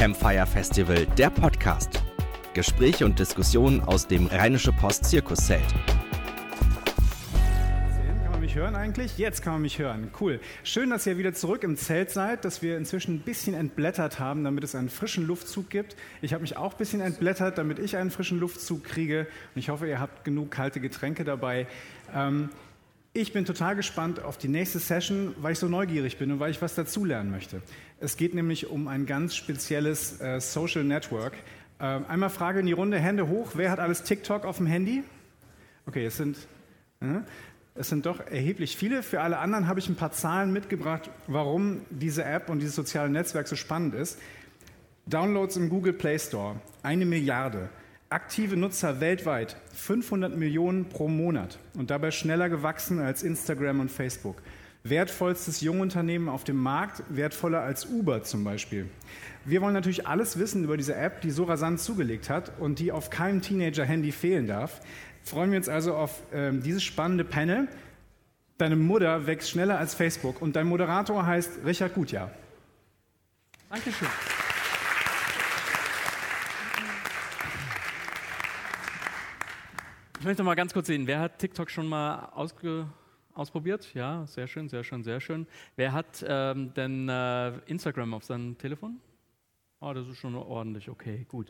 Campfire Festival, der Podcast. Gespräche und Diskussionen aus dem Rheinische Post Zirkuszelt. Kann man mich hören eigentlich? Jetzt kann man mich hören. Cool. Schön, dass ihr wieder zurück im Zelt seid, dass wir inzwischen ein bisschen entblättert haben, damit es einen frischen Luftzug gibt. Ich habe mich auch ein bisschen entblättert, damit ich einen frischen Luftzug kriege. Und ich hoffe, ihr habt genug kalte Getränke dabei. Ähm, ich bin total gespannt auf die nächste Session, weil ich so neugierig bin und weil ich was dazulernen möchte. Es geht nämlich um ein ganz spezielles äh, Social Network. Äh, einmal Frage in die Runde, Hände hoch. Wer hat alles TikTok auf dem Handy? Okay, es sind, äh, es sind doch erheblich viele. Für alle anderen habe ich ein paar Zahlen mitgebracht, warum diese App und dieses soziale Netzwerk so spannend ist. Downloads im Google Play Store, eine Milliarde. Aktive Nutzer weltweit 500 Millionen pro Monat und dabei schneller gewachsen als Instagram und Facebook. Wertvollstes Jungunternehmen auf dem Markt, wertvoller als Uber zum Beispiel. Wir wollen natürlich alles wissen über diese App, die so rasant zugelegt hat und die auf keinem Teenager-Handy fehlen darf. Freuen wir uns also auf äh, dieses spannende Panel. Deine Mutter wächst schneller als Facebook und dein Moderator heißt Richard Gutjahr. Dankeschön. Ich möchte mal ganz kurz sehen, wer hat TikTok schon mal ausge ausprobiert? Ja, sehr schön, sehr schön, sehr schön. Wer hat ähm, denn äh, Instagram auf seinem Telefon? Ah, das ist schon ordentlich, okay, gut.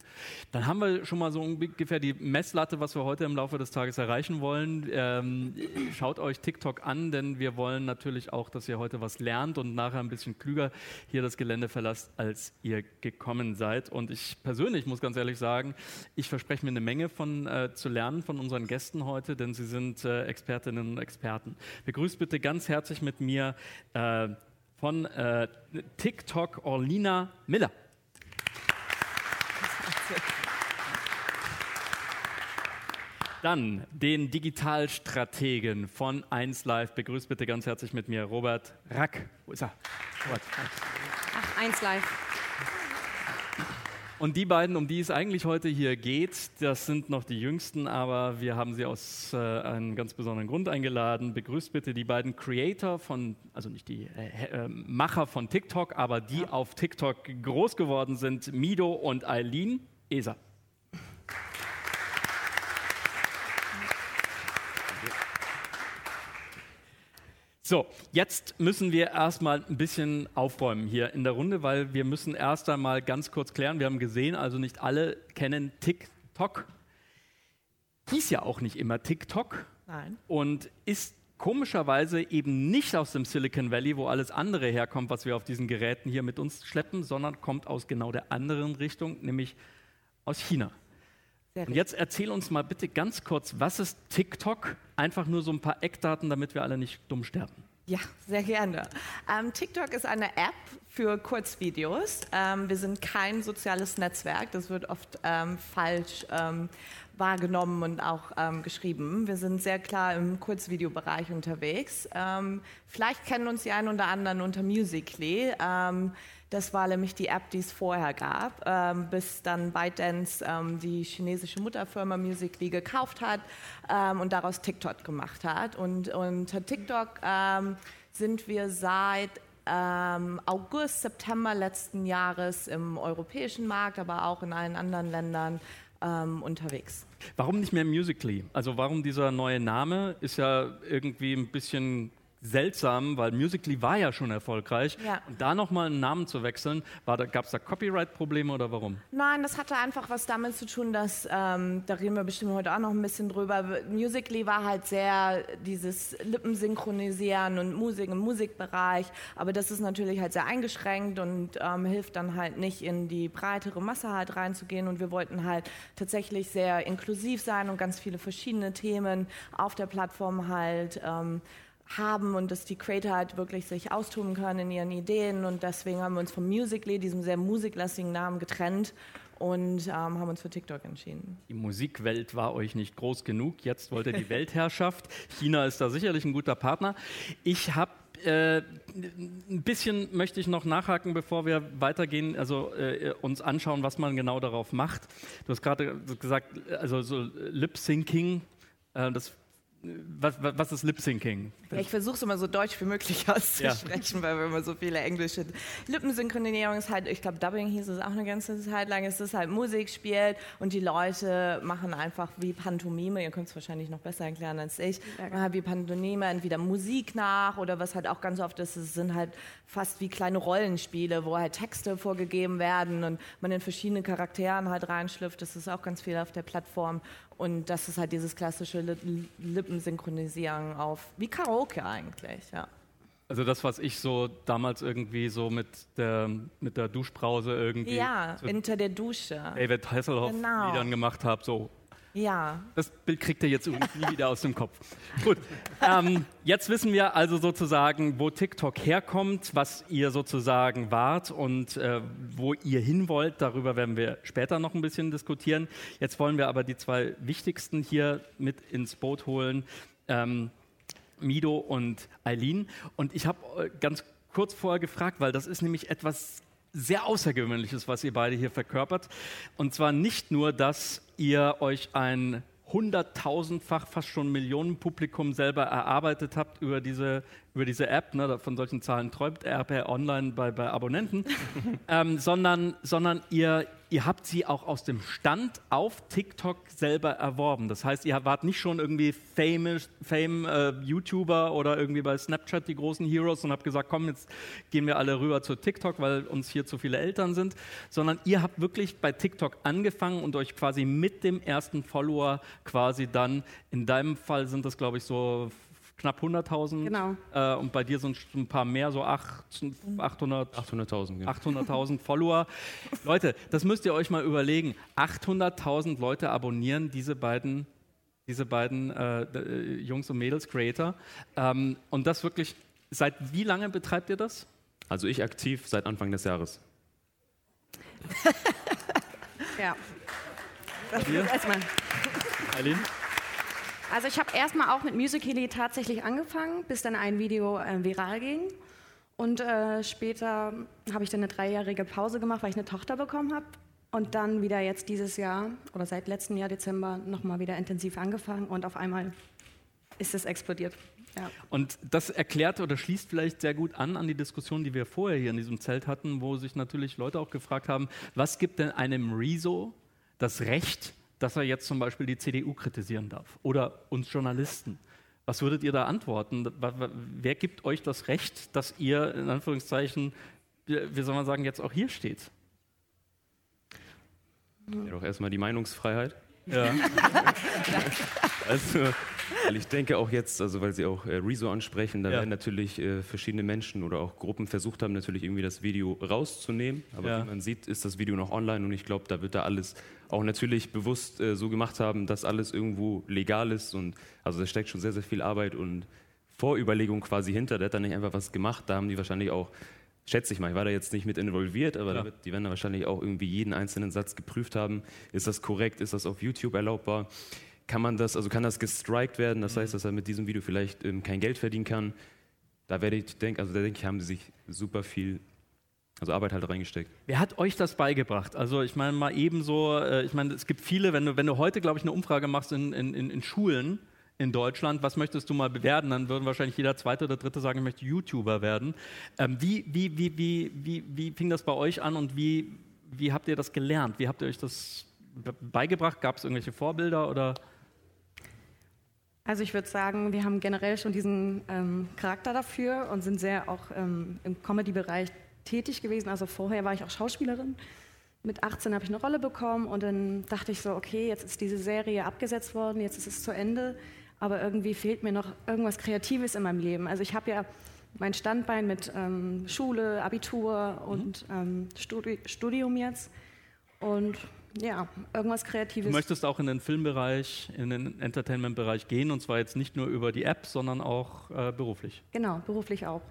Dann haben wir schon mal so ungefähr die Messlatte, was wir heute im Laufe des Tages erreichen wollen. Ähm, schaut euch TikTok an, denn wir wollen natürlich auch, dass ihr heute was lernt und nachher ein bisschen klüger hier das Gelände verlasst, als ihr gekommen seid. Und ich persönlich muss ganz ehrlich sagen, ich verspreche mir eine Menge von äh, zu lernen von unseren Gästen heute, denn sie sind äh, Expertinnen und Experten. Begrüßt bitte ganz herzlich mit mir äh, von äh, TikTok Orlina Miller. Dann den Digitalstrategen von 1Live. Begrüßt bitte ganz herzlich mit mir Robert Rack. Wo ist er? Robert. Ach, 1Live. Und die beiden, um die es eigentlich heute hier geht, das sind noch die jüngsten, aber wir haben sie aus äh, einem ganz besonderen Grund eingeladen. Begrüßt bitte die beiden Creator von, also nicht die äh, äh, Macher von TikTok, aber die ja. auf TikTok groß geworden sind, Mido und Eileen. ESA. So, jetzt müssen wir erstmal ein bisschen aufräumen hier in der Runde, weil wir müssen erst einmal ganz kurz klären. Wir haben gesehen, also nicht alle kennen TikTok. Hieß ja auch nicht immer TikTok. Nein. Und ist komischerweise eben nicht aus dem Silicon Valley, wo alles andere herkommt, was wir auf diesen Geräten hier mit uns schleppen, sondern kommt aus genau der anderen Richtung, nämlich aus China. Und jetzt erzähl uns mal bitte ganz kurz, was ist TikTok? Einfach nur so ein paar Eckdaten, damit wir alle nicht dumm sterben. Ja, sehr gerne. Ähm, TikTok ist eine App für Kurzvideos. Ähm, wir sind kein soziales Netzwerk, das wird oft ähm, falsch ähm, wahrgenommen und auch ähm, geschrieben. Wir sind sehr klar im Kurzvideobereich unterwegs. Ähm, vielleicht kennen uns die einen oder anderen unter Musical.ly. Das war nämlich die App, die es vorher gab, ähm, bis dann ByteDance ähm, die chinesische Mutterfirma Musical.ly gekauft hat ähm, und daraus TikTok gemacht hat. Und unter TikTok ähm, sind wir seit ähm, August, September letzten Jahres im europäischen Markt, aber auch in allen anderen Ländern ähm, unterwegs. Warum nicht mehr Musically? Also warum dieser neue Name? Ist ja irgendwie ein bisschen seltsam, weil Musically war ja schon erfolgreich. Ja. Und da nochmal einen Namen zu wechseln, gab es da Copyright-Probleme oder warum? Nein, das hatte einfach was damit zu tun, dass, ähm, da reden wir bestimmt heute auch noch ein bisschen drüber, Musically war halt sehr dieses Lippensynchronisieren und Musik im Musikbereich, aber das ist natürlich halt sehr eingeschränkt und ähm, hilft dann halt nicht in die breitere Masse halt reinzugehen und wir wollten halt tatsächlich sehr inklusiv sein und ganz viele verschiedene Themen auf der Plattform halt ähm, haben und dass die Creator halt wirklich sich austoben können in ihren Ideen und deswegen haben wir uns vom Musically, diesem sehr musiklastigen Namen, getrennt und ähm, haben uns für TikTok entschieden. Die Musikwelt war euch nicht groß genug, jetzt wollt ihr die Weltherrschaft. China ist da sicherlich ein guter Partner. Ich habe äh, ein bisschen möchte ich noch nachhaken, bevor wir weitergehen, also äh, uns anschauen, was man genau darauf macht. Du hast gerade gesagt, also so Lip-Syncing, äh, das was, was ist Lip Syncing? Ja, ich versuche es immer so deutsch wie möglich auszusprechen, ja. weil wir immer so viele englische Lippensynchronisierung ist halt, ich glaube, Dubbing hieß es auch eine ganze Zeit lang. Es ist halt Musik spielt und die Leute machen einfach wie Pantomime. Ihr könnt es wahrscheinlich noch besser erklären als ich. Machen halt wie Pantomime entweder Musik nach oder was halt auch ganz oft ist, es sind halt fast wie kleine Rollenspiele, wo halt Texte vorgegeben werden und man in verschiedene Charakteren halt reinschlüpft. Das ist auch ganz viel auf der Plattform. Und das ist halt dieses klassische Lippensynchronisieren auf, wie Karaoke eigentlich, ja. Also das, was ich so damals irgendwie so mit der, mit der Duschbrause irgendwie... Ja, so hinter der Dusche. David Hasselhoff genau. Liedern gemacht habe, so ja. Das Bild kriegt ihr jetzt nie wieder aus dem Kopf. Gut. Ähm, jetzt wissen wir also sozusagen, wo TikTok herkommt, was ihr sozusagen wart und äh, wo ihr hin wollt. Darüber werden wir später noch ein bisschen diskutieren. Jetzt wollen wir aber die zwei wichtigsten hier mit ins Boot holen. Ähm, Mido und Eileen. Und ich habe äh, ganz kurz vorher gefragt, weil das ist nämlich etwas sehr Außergewöhnliches, was ihr beide hier verkörpert. Und zwar nicht nur, dass ihr euch ein hunderttausendfach, fast schon Millionen Publikum selber erarbeitet habt über diese, über diese App, ne, von solchen Zahlen träumt RP Online bei, bei Abonnenten, ähm, sondern, sondern ihr, ihr habt sie auch aus dem Stand auf TikTok selber erworben. Das heißt, ihr wart nicht schon irgendwie famous, Fame äh, YouTuber oder irgendwie bei Snapchat die großen Heroes und habt gesagt, komm, jetzt gehen wir alle rüber zu TikTok, weil uns hier zu viele Eltern sind, sondern ihr habt wirklich bei TikTok angefangen und euch quasi mit dem ersten Follower quasi dann, in deinem Fall sind das glaube ich so knapp 100.000. Genau. Äh, und bei dir sind ein paar mehr, so 800.000 800.000 ja. 800 Follower. Leute, das müsst ihr euch mal überlegen. 800.000 Leute abonnieren diese beiden, diese beiden äh, äh, Jungs und Mädels, Creator. Ähm, und das wirklich, seit wie lange betreibt ihr das? Also ich aktiv seit Anfang des Jahres. ja. Das erstmal. Eileen? Also ich habe erstmal auch mit Musical.ly tatsächlich angefangen, bis dann ein Video äh, viral ging. Und äh, später habe ich dann eine dreijährige Pause gemacht, weil ich eine Tochter bekommen habe. Und dann wieder jetzt dieses Jahr oder seit letztem Jahr Dezember nochmal wieder intensiv angefangen und auf einmal ist es explodiert. Ja. Und das erklärt oder schließt vielleicht sehr gut an an die Diskussion, die wir vorher hier in diesem Zelt hatten, wo sich natürlich Leute auch gefragt haben, was gibt denn einem Rezo das Recht, dass er jetzt zum Beispiel die CDU kritisieren darf oder uns Journalisten. Was würdet ihr da antworten? Wer gibt euch das Recht, dass ihr in Anführungszeichen, wie soll man sagen, jetzt auch hier steht? Ja, doch erstmal die Meinungsfreiheit. Ja. also, weil ich denke auch jetzt, also weil Sie auch äh, Rezo ansprechen, da ja. werden natürlich äh, verschiedene Menschen oder auch Gruppen versucht haben, natürlich irgendwie das Video rauszunehmen. Aber ja. wie man sieht, ist das Video noch online und ich glaube, da wird da alles auch natürlich bewusst äh, so gemacht haben, dass alles irgendwo legal ist und also da steckt schon sehr, sehr viel Arbeit und Vorüberlegung quasi hinter. Der hat da nicht einfach was gemacht, da haben die wahrscheinlich auch schätze ich mal, ich war da jetzt nicht mit involviert, aber ja. die werden da wahrscheinlich auch irgendwie jeden einzelnen Satz geprüft haben. Ist das korrekt? Ist das auf YouTube erlaubbar? Kann man das, also kann das gestrikt werden? Das mhm. heißt, dass er mit diesem Video vielleicht ähm, kein Geld verdienen kann. Da werde ich denken, also da denke ich, haben sie sich super viel also Arbeit halt reingesteckt. Wer hat euch das beigebracht? Also ich meine mal ebenso, äh, ich meine, es gibt viele, wenn du, wenn du heute, glaube ich, eine Umfrage machst in, in, in Schulen, in Deutschland, was möchtest du mal werden? Dann würden wahrscheinlich jeder zweite oder dritte sagen, ich möchte YouTuber werden. Ähm, wie, wie, wie, wie, wie, wie fing das bei euch an und wie, wie habt ihr das gelernt? Wie habt ihr euch das beigebracht? Gab es irgendwelche Vorbilder oder? Also ich würde sagen, wir haben generell schon diesen ähm, Charakter dafür und sind sehr auch ähm, im Comedy-Bereich tätig gewesen. Also vorher war ich auch Schauspielerin. Mit 18 habe ich eine Rolle bekommen und dann dachte ich so, okay, jetzt ist diese Serie abgesetzt worden, jetzt ist es zu Ende aber irgendwie fehlt mir noch irgendwas Kreatives in meinem Leben. Also ich habe ja mein Standbein mit ähm, Schule, Abitur und mhm. ähm, Studi Studium jetzt und ja, irgendwas Kreatives. Du möchtest auch in den Filmbereich, in den Entertainment-Bereich gehen und zwar jetzt nicht nur über die App, sondern auch äh, beruflich. Genau, beruflich auch.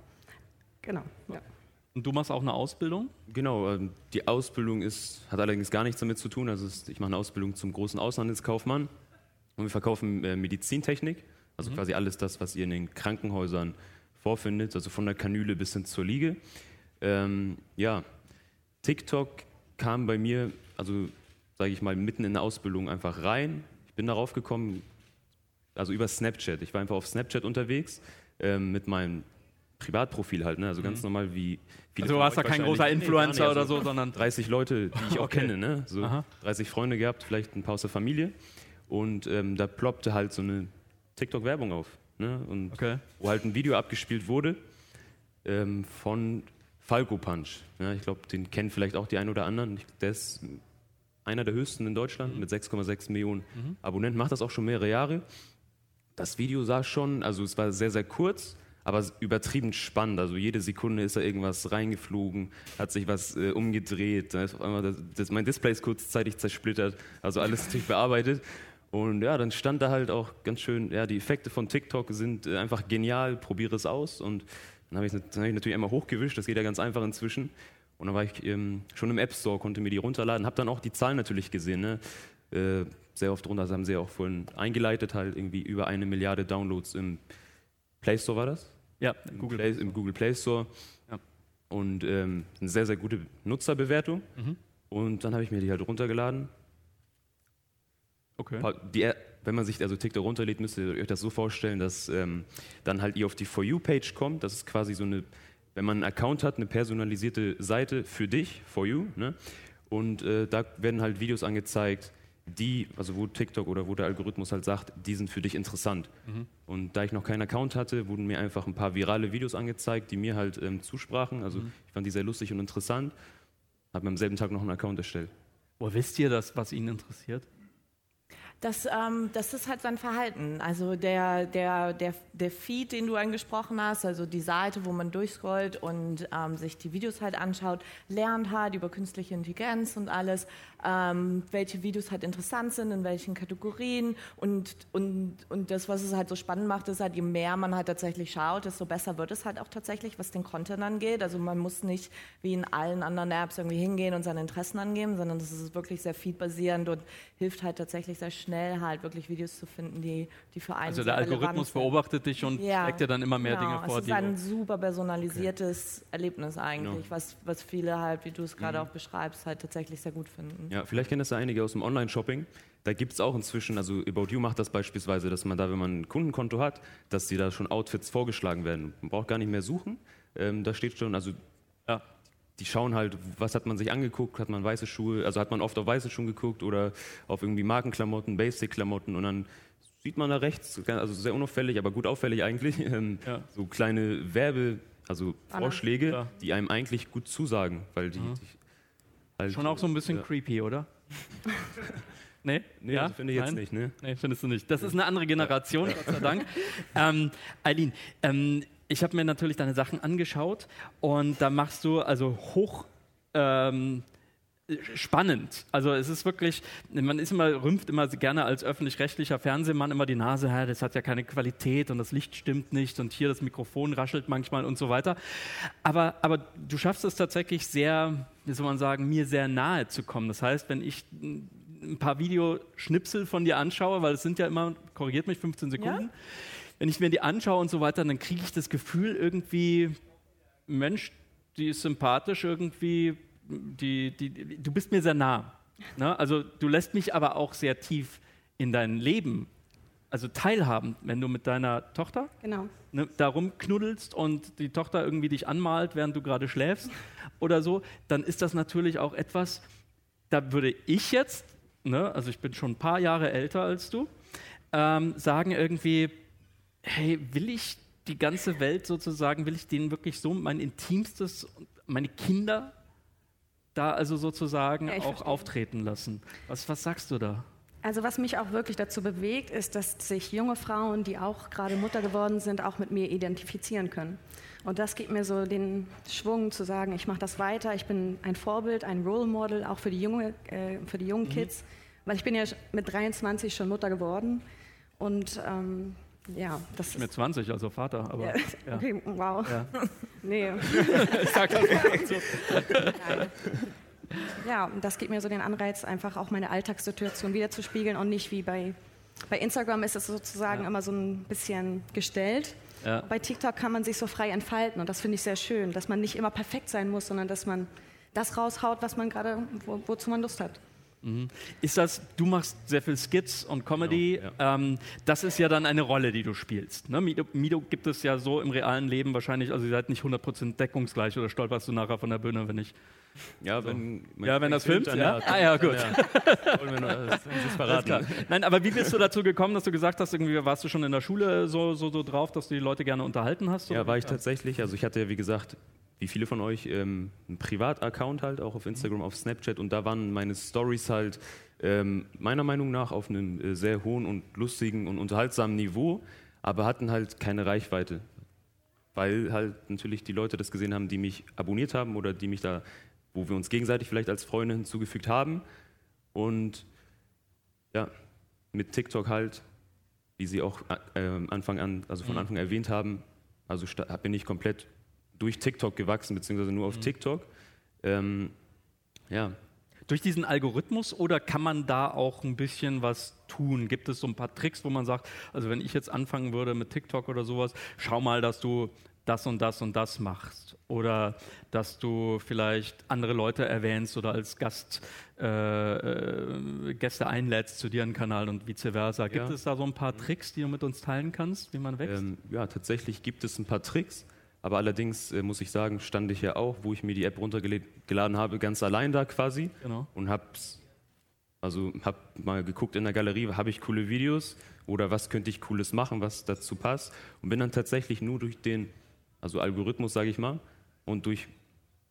Genau. Ja. Und du machst auch eine Ausbildung? Genau, ähm, die Ausbildung ist, hat allerdings gar nichts damit zu tun. Also ich mache eine Ausbildung zum großen Auslandskaufmann. Und wir verkaufen äh, Medizintechnik, also mhm. quasi alles das, was ihr in den Krankenhäusern vorfindet, also von der Kanüle bis hin zur Liege. Ähm, ja, TikTok kam bei mir, also sage ich mal, mitten in der Ausbildung einfach rein. Ich bin darauf gekommen, also über Snapchat. Ich war einfach auf Snapchat unterwegs ähm, mit meinem Privatprofil halt, ne? also ganz mhm. normal wie viele. Also du warst da kein großer Influencer nee, oder so, sondern 30 Leute, die ich auch okay. kenne, ne? so 30 Freunde gehabt, vielleicht ein paar aus der Familie und ähm, da ploppte halt so eine TikTok-Werbung auf, ne? und okay. wo halt ein Video abgespielt wurde ähm, von Falco Punch. Ja, ich glaube, den kennen vielleicht auch die einen oder anderen. Der ist einer der höchsten in Deutschland mhm. mit 6,6 Millionen mhm. Abonnenten, macht das auch schon mehrere Jahre. Das Video sah schon, also es war sehr, sehr kurz, aber übertrieben spannend. Also jede Sekunde ist da irgendwas reingeflogen, hat sich was äh, umgedreht, das, das, mein Display ist kurzzeitig zersplittert, also alles natürlich bearbeitet. Und ja, dann stand da halt auch ganz schön, ja, die Effekte von TikTok sind äh, einfach genial, probiere es aus. Und dann habe ich, hab ich natürlich einmal hochgewischt, das geht ja ganz einfach inzwischen. Und dann war ich ähm, schon im App Store, konnte mir die runterladen, habe dann auch die Zahlen natürlich gesehen. Ne? Äh, sehr oft runter, das haben sie auch vorhin eingeleitet, halt irgendwie über eine Milliarde Downloads im Play Store war das? Ja, im Google, Play, im Google Play Store. Ja. Und ähm, eine sehr, sehr gute Nutzerbewertung. Mhm. Und dann habe ich mir die halt runtergeladen. Okay. Die, wenn man sich also TikTok runterlädt, müsst ihr euch das so vorstellen, dass ähm, dann halt ihr auf die For You-Page kommt. Das ist quasi so eine wenn man einen Account hat, eine personalisierte Seite für dich, for you, ne? und äh, da werden halt Videos angezeigt, die, also wo TikTok oder wo der Algorithmus halt sagt, die sind für dich interessant. Mhm. Und da ich noch keinen Account hatte, wurden mir einfach ein paar virale Videos angezeigt, die mir halt ähm, zusprachen. Also mhm. ich fand die sehr lustig und interessant. Habe mir am selben Tag noch einen Account erstellt. Wo wisst ihr das, was Ihnen interessiert? Das, ähm, das ist halt sein Verhalten. Also der, der, der, der Feed, den du angesprochen hast, also die Seite, wo man durchscrollt und ähm, sich die Videos halt anschaut, lernt halt über künstliche Intelligenz und alles, ähm, welche Videos halt interessant sind, in welchen Kategorien. Und, und, und das, was es halt so spannend macht, ist halt, je mehr man halt tatsächlich schaut, desto besser wird es halt auch tatsächlich, was den Content angeht. Also man muss nicht wie in allen anderen Apps irgendwie hingehen und seine Interessen angeben, sondern das ist wirklich sehr feedbasierend und hilft halt tatsächlich sehr schnell halt wirklich Videos zu finden, die, die für einen Also der Algorithmus beobachtet dich und ja, schlägt dir dann immer mehr genau. Dinge vor. Es ist ein super personalisiertes okay. Erlebnis eigentlich, genau. was, was viele halt, wie du es gerade mhm. auch beschreibst, halt tatsächlich sehr gut finden. Ja, vielleicht kennen das ja einige aus dem Online-Shopping. Da gibt es auch inzwischen, also About You macht das beispielsweise, dass man da, wenn man ein Kundenkonto hat, dass die da schon Outfits vorgeschlagen werden. Man braucht gar nicht mehr suchen. Ähm, da steht schon, also ja, die schauen halt, was hat man sich angeguckt, hat man weiße Schuhe, also hat man oft auf weiße Schuhe geguckt oder auf irgendwie Markenklamotten, Basic-Klamotten und dann sieht man da rechts, also sehr unauffällig, aber gut auffällig eigentlich, ähm, ja. so kleine Werbe, also Vorschläge, ja. die einem eigentlich gut zusagen, weil die, mhm. die halt, Schon auch so ein bisschen ja. creepy, oder? Nee? Nee, ja? finde ich jetzt nicht. Ne? Nee, findest du nicht. Das ist eine andere Generation, Gott sei Dank. ähm, Eileen, ähm, ich habe mir natürlich deine Sachen angeschaut und da machst du also hoch ähm, spannend. Also es ist wirklich, man ist immer, rümpft immer gerne als öffentlich-rechtlicher Fernsehmann immer die Nase, ja, das hat ja keine Qualität und das Licht stimmt nicht und hier das Mikrofon raschelt manchmal und so weiter. Aber, aber du schaffst es tatsächlich sehr, wie soll man sagen, mir sehr nahe zu kommen. Das heißt, wenn ich ein paar Videoschnipsel von dir anschaue, weil es sind ja immer, korrigiert mich, 15 Sekunden, ja? Wenn ich mir die anschaue und so weiter, dann kriege ich das Gefühl irgendwie, Mensch, die ist sympathisch irgendwie, die, die, die du bist mir sehr nah. Ne? Also du lässt mich aber auch sehr tief in dein Leben, also teilhaben, wenn du mit deiner Tochter genau. ne, da rumknuddelst und die Tochter irgendwie dich anmalt, während du gerade schläfst oder so, dann ist das natürlich auch etwas, da würde ich jetzt, ne, also ich bin schon ein paar Jahre älter als du, ähm, sagen irgendwie, hey, will ich die ganze Welt sozusagen, will ich denen wirklich so mein Intimstes, meine Kinder da also sozusagen ja, auch verstehe. auftreten lassen? Was, was sagst du da? Also was mich auch wirklich dazu bewegt, ist, dass sich junge Frauen, die auch gerade Mutter geworden sind, auch mit mir identifizieren können. Und das gibt mir so den Schwung zu sagen, ich mache das weiter, ich bin ein Vorbild, ein Role Model, auch für die, junge, äh, für die jungen mhm. Kids, weil ich bin ja mit 23 schon Mutter geworden und ähm, ja, das ist. Mit 20, also Vater, aber. Ja. Ja. Okay, wow. Ja. nee. ich sag das nicht so. Ja, und das gibt mir so den Anreiz, einfach auch meine Alltagssituation wiederzuspiegeln und nicht wie bei, bei Instagram ist es sozusagen ja. immer so ein bisschen gestellt. Ja. Bei TikTok kann man sich so frei entfalten und das finde ich sehr schön, dass man nicht immer perfekt sein muss, sondern dass man das raushaut, was man gerade, wo, wozu man Lust hat. Mhm. Ist das, du machst sehr viel Skits und Comedy, genau, ja. ähm, das ist ja dann eine Rolle, die du spielst. Ne? Mido, Mido, gibt es ja so im realen Leben wahrscheinlich, also ihr seid nicht 100% deckungsgleich oder stolperst du nachher von der Bühne, wenn ich... Ja, wenn, so. ja, wenn das filmt, ja? ja? Ah ja, gut. Ja. Nein, aber wie bist du dazu gekommen, dass du gesagt hast, irgendwie warst du schon in der Schule so, so, so drauf, dass du die Leute gerne unterhalten hast? Ja, war ich tatsächlich. Also ich hatte ja, wie gesagt, wie viele von euch, ähm, einen Privataccount halt, auch auf Instagram, auf Snapchat und da waren meine Stories halt ähm, meiner Meinung nach auf einem äh, sehr hohen und lustigen und unterhaltsamen Niveau, aber hatten halt keine Reichweite. Weil halt natürlich die Leute das gesehen haben, die mich abonniert haben oder die mich da, wo wir uns gegenseitig vielleicht als Freunde hinzugefügt haben. Und ja, mit TikTok halt, wie Sie auch äh, Anfang an, also von mhm. Anfang erwähnt haben, also bin ich komplett durch TikTok gewachsen, beziehungsweise nur auf mhm. TikTok. Ähm, ja. Durch diesen Algorithmus oder kann man da auch ein bisschen was tun? Gibt es so ein paar Tricks, wo man sagt, also wenn ich jetzt anfangen würde mit TikTok oder sowas, schau mal, dass du das und das und das machst oder dass du vielleicht andere Leute erwähnst oder als Gast äh, äh, Gäste einlädst zu dir einen Kanal und vice versa. Gibt ja. es da so ein paar Tricks, die du mit uns teilen kannst, wie man wächst? Ähm, ja, tatsächlich gibt es ein paar Tricks. Aber allerdings äh, muss ich sagen, stand ich ja auch, wo ich mir die App runtergeladen habe, ganz allein da quasi genau. und habe also hab mal geguckt in der Galerie, habe ich coole Videos oder was könnte ich cooles machen, was dazu passt und bin dann tatsächlich nur durch den also Algorithmus, sage ich mal, und durch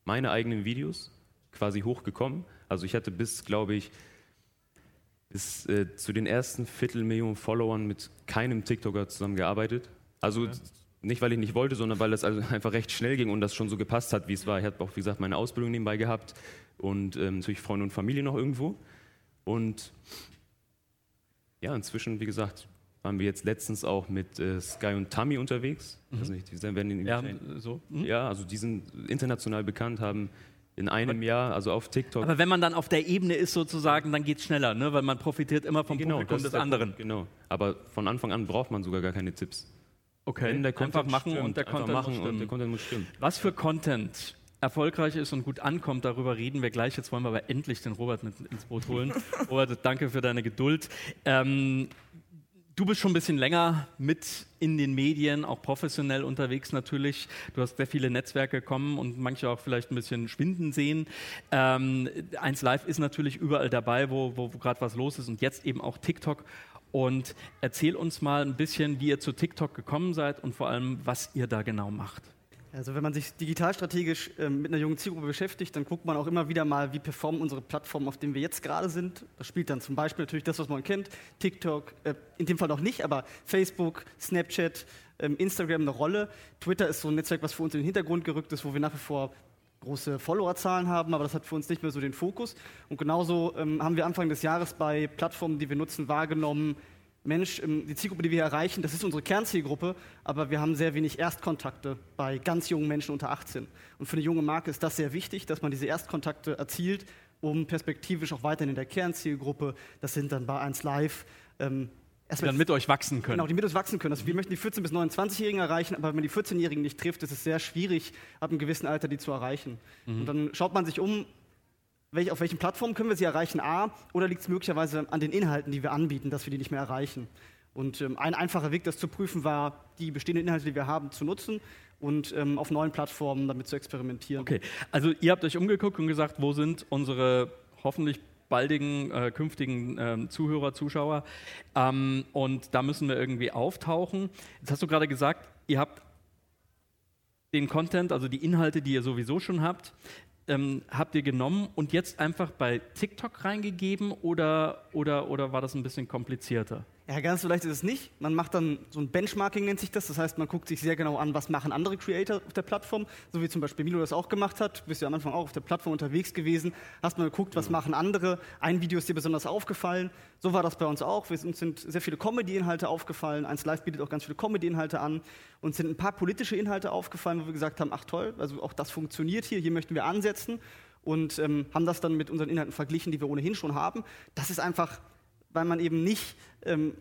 meine eigenen Videos quasi hochgekommen. Also ich hatte bis, glaube ich, bis äh, zu den ersten Viertelmillionen Followern mit keinem TikToker zusammengearbeitet. Also okay. Nicht, weil ich nicht wollte, sondern weil es also einfach recht schnell ging und das schon so gepasst hat, wie es war. Ich habe auch, wie gesagt, meine Ausbildung nebenbei gehabt und ähm, natürlich Freunde und Familie noch irgendwo. Und ja, inzwischen, wie gesagt, waren wir jetzt letztens auch mit äh, Sky und Tammy unterwegs. Mhm. Also nicht, die werden ja, so. Mhm. ja, also die sind international bekannt, haben in einem Jahr, also auf TikTok. Aber wenn man dann auf der Ebene ist sozusagen, dann geht es schneller, ne? weil man profitiert immer vom genau, Publikum des anderen. Punkt, genau, aber von Anfang an braucht man sogar gar keine Tipps. Okay, Wenn der Content einfach machen stimmt, und der Content, machen und der Content muss stimmen. Was für Content erfolgreich ist und gut ankommt, darüber reden wir gleich. Jetzt wollen wir aber endlich den Robert mit ins Boot holen. Robert, danke für deine Geduld. Ähm, du bist schon ein bisschen länger mit in den Medien, auch professionell unterwegs natürlich. Du hast sehr viele Netzwerke kommen und manche auch vielleicht ein bisschen schwinden sehen. Ähm, 1 Live ist natürlich überall dabei, wo, wo, wo gerade was los ist und jetzt eben auch TikTok. Und erzähl uns mal ein bisschen, wie ihr zu TikTok gekommen seid und vor allem, was ihr da genau macht. Also wenn man sich digitalstrategisch äh, mit einer jungen Zielgruppe beschäftigt, dann guckt man auch immer wieder mal, wie performen unsere Plattformen, auf denen wir jetzt gerade sind. Das spielt dann zum Beispiel natürlich das, was man kennt, TikTok, äh, in dem Fall noch nicht, aber Facebook, Snapchat, ähm, Instagram eine Rolle. Twitter ist so ein Netzwerk, was für uns in den Hintergrund gerückt ist, wo wir nach wie vor große Followerzahlen haben, aber das hat für uns nicht mehr so den Fokus. Und genauso ähm, haben wir Anfang des Jahres bei Plattformen, die wir nutzen, wahrgenommen, Mensch, ähm, die Zielgruppe, die wir erreichen, das ist unsere Kernzielgruppe, aber wir haben sehr wenig Erstkontakte bei ganz jungen Menschen unter 18. Und für eine junge Marke ist das sehr wichtig, dass man diese Erstkontakte erzielt, um perspektivisch auch weiterhin in der Kernzielgruppe, das sind dann bei 1 Live, ähm, die dann mit euch wachsen können. Genau, die mit uns wachsen können. Also wir möchten die 14- bis 29-Jährigen erreichen, aber wenn man die 14-Jährigen nicht trifft, ist es sehr schwierig, ab einem gewissen Alter die zu erreichen. Mhm. Und dann schaut man sich um, welch, auf welchen Plattformen können wir sie erreichen, A, oder liegt es möglicherweise an den Inhalten, die wir anbieten, dass wir die nicht mehr erreichen. Und ähm, ein einfacher Weg, das zu prüfen, war, die bestehenden Inhalte, die wir haben, zu nutzen und ähm, auf neuen Plattformen damit zu experimentieren. Okay, also ihr habt euch umgeguckt und gesagt, wo sind unsere hoffentlich baldigen äh, künftigen äh, Zuhörer, Zuschauer. Ähm, und da müssen wir irgendwie auftauchen. Jetzt hast du gerade gesagt, ihr habt den Content, also die Inhalte, die ihr sowieso schon habt, ähm, habt ihr genommen und jetzt einfach bei TikTok reingegeben oder, oder, oder war das ein bisschen komplizierter? Ja, ganz so leicht ist es nicht. Man macht dann so ein Benchmarking, nennt sich das. Das heißt, man guckt sich sehr genau an, was machen andere Creator auf der Plattform, so wie zum Beispiel Milo das auch gemacht hat. Du bist ja am Anfang auch auf der Plattform unterwegs gewesen, hast mal geguckt, was machen andere. Ein Video ist dir besonders aufgefallen. So war das bei uns auch. Wir sind, sind sehr viele Comedy-Inhalte aufgefallen. Eins Live bietet auch ganz viele Comedy-Inhalte an. Uns sind ein paar politische Inhalte aufgefallen, wo wir gesagt haben, ach toll, also auch das funktioniert hier, hier möchten wir ansetzen. Und ähm, haben das dann mit unseren Inhalten verglichen, die wir ohnehin schon haben. Das ist einfach weil man eben nicht ähm,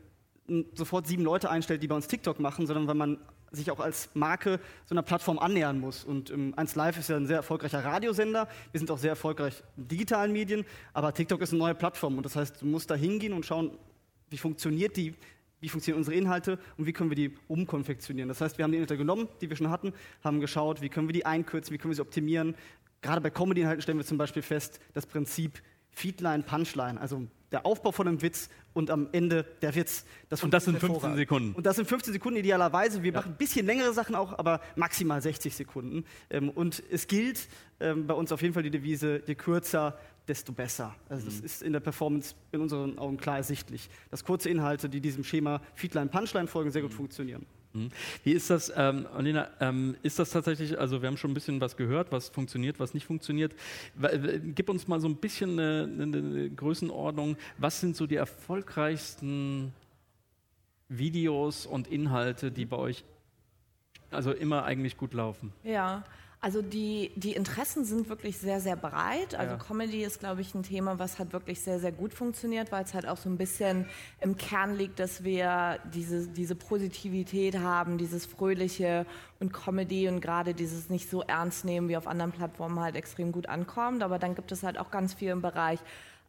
sofort sieben Leute einstellt, die bei uns TikTok machen, sondern weil man sich auch als Marke so einer Plattform annähern muss. Und ähm, 1 Live ist ja ein sehr erfolgreicher Radiosender. Wir sind auch sehr erfolgreich in digitalen Medien. Aber TikTok ist eine neue Plattform. Und das heißt, du musst da hingehen und schauen, wie funktioniert die, wie funktionieren unsere Inhalte und wie können wir die umkonfektionieren. Das heißt, wir haben die Inhalte genommen, die wir schon hatten, haben geschaut, wie können wir die einkürzen, wie können wir sie optimieren. Gerade bei Comedy-Inhalten stellen wir zum Beispiel fest, das Prinzip Feedline, Punchline, also der Aufbau von einem Witz und am Ende der Witz. Das und das sind 15 Sekunden. Und das sind 15 Sekunden idealerweise. Wir ja. machen ein bisschen längere Sachen auch, aber maximal 60 Sekunden. Ähm, und es gilt ähm, bei uns auf jeden Fall die Devise, je kürzer, desto besser. Also das mhm. ist in der Performance in unseren Augen klar ersichtlich, dass kurze Inhalte, die diesem Schema Feedline, Punchline folgen, sehr gut mhm. funktionieren. Mhm. Wie ist das, ähm, Alina, ähm, ist das tatsächlich, also wir haben schon ein bisschen was gehört, was funktioniert, was nicht funktioniert. Gib uns mal so ein bisschen eine, eine Größenordnung. Was sind so die erfolgreichsten Videos und Inhalte, die bei euch also immer eigentlich gut laufen? Ja, also die, die Interessen sind wirklich sehr, sehr breit. Also ja. Comedy ist, glaube ich, ein Thema, was halt wirklich sehr, sehr gut funktioniert, weil es halt auch so ein bisschen im Kern liegt, dass wir diese, diese Positivität haben, dieses Fröhliche und Comedy und gerade dieses nicht so ernst nehmen wie auf anderen Plattformen halt extrem gut ankommt. Aber dann gibt es halt auch ganz viel im Bereich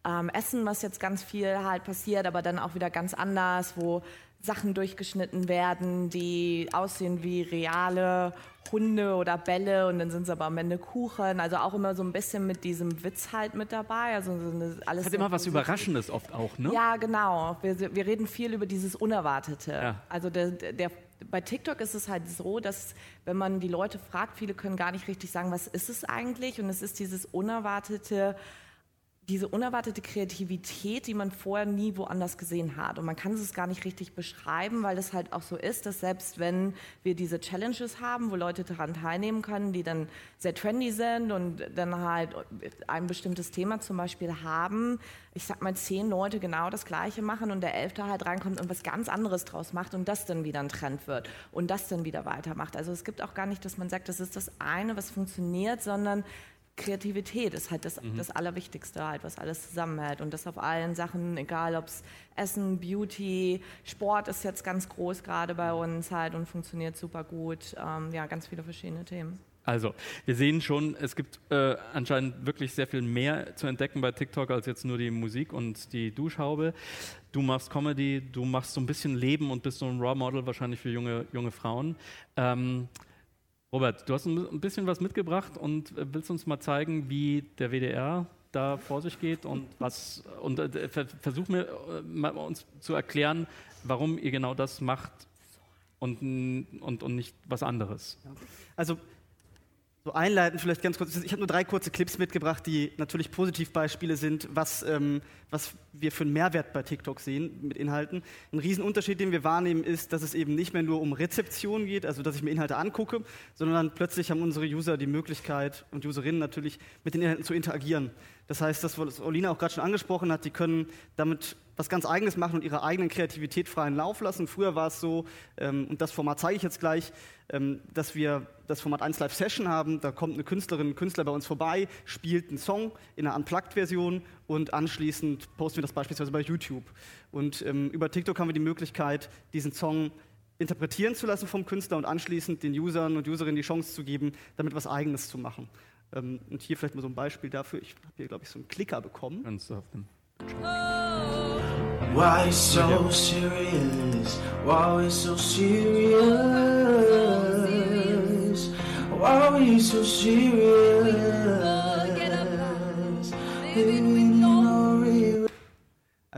ähm, Essen, was jetzt ganz viel halt passiert, aber dann auch wieder ganz anders, wo Sachen durchgeschnitten werden, die aussehen wie reale Hunde oder Bälle und dann sind es aber am Ende Kuchen. Also auch immer so ein bisschen mit diesem Witz halt mit dabei. Also so eine, alles Hat immer was Überraschendes oft auch, ne? Ja, genau. Wir, wir reden viel über dieses Unerwartete. Ja. Also der, der, bei TikTok ist es halt so, dass wenn man die Leute fragt, viele können gar nicht richtig sagen, was ist es eigentlich? Und es ist dieses Unerwartete, diese unerwartete Kreativität, die man vorher nie woanders gesehen hat. Und man kann es gar nicht richtig beschreiben, weil es halt auch so ist, dass selbst wenn wir diese Challenges haben, wo Leute daran teilnehmen können, die dann sehr trendy sind und dann halt ein bestimmtes Thema zum Beispiel haben, ich sag mal, zehn Leute genau das Gleiche machen und der Elfte halt reinkommt und was ganz anderes draus macht und das dann wieder ein Trend wird und das dann wieder weitermacht. Also es gibt auch gar nicht, dass man sagt, das ist das eine, was funktioniert, sondern Kreativität ist halt das, mhm. das Allerwichtigste, halt, was alles zusammenhält. Und das auf allen Sachen, egal ob es Essen, Beauty, Sport ist jetzt ganz groß gerade bei uns halt und funktioniert super gut. Ähm, ja, ganz viele verschiedene Themen. Also, wir sehen schon, es gibt äh, anscheinend wirklich sehr viel mehr zu entdecken bei TikTok als jetzt nur die Musik und die Duschhaube. Du machst Comedy, du machst so ein bisschen Leben und bist so ein Raw Model wahrscheinlich für junge, junge Frauen. Ähm, Robert, du hast ein bisschen was mitgebracht und äh, willst uns mal zeigen, wie der WDR da vor sich geht und was und äh, versuch mir äh, mal uns zu erklären, warum ihr genau das macht und, und, und nicht was anderes. Also so einleiten vielleicht ganz kurz. Ich habe nur drei kurze Clips mitgebracht, die natürlich Positivbeispiele sind, was, ähm, was wir für einen Mehrwert bei TikTok sehen mit Inhalten. Ein Riesenunterschied, den wir wahrnehmen, ist, dass es eben nicht mehr nur um Rezeption geht, also dass ich mir Inhalte angucke, sondern plötzlich haben unsere User die Möglichkeit und Userinnen natürlich mit den Inhalten zu interagieren. Das heißt, das, was Olina auch gerade schon angesprochen hat, die können damit was ganz Eigenes machen und ihre eigenen Kreativität freien Lauf lassen. Früher war es so, ähm, und das Format zeige ich jetzt gleich, ähm, dass wir das Format 1 Live Session haben. Da kommt eine Künstlerin, ein Künstler bei uns vorbei, spielt einen Song in einer Unplugged-Version und anschließend posten wir das beispielsweise bei YouTube. Und ähm, über TikTok haben wir die Möglichkeit, diesen Song interpretieren zu lassen vom Künstler und anschließend den Usern und Userinnen die Chance zu geben, damit was Eigenes zu machen. Ähm, und hier vielleicht mal so ein Beispiel dafür. Ich habe hier, glaube ich, so einen Klicker bekommen. Auf den Why so serious? Why so serious? Why so serious?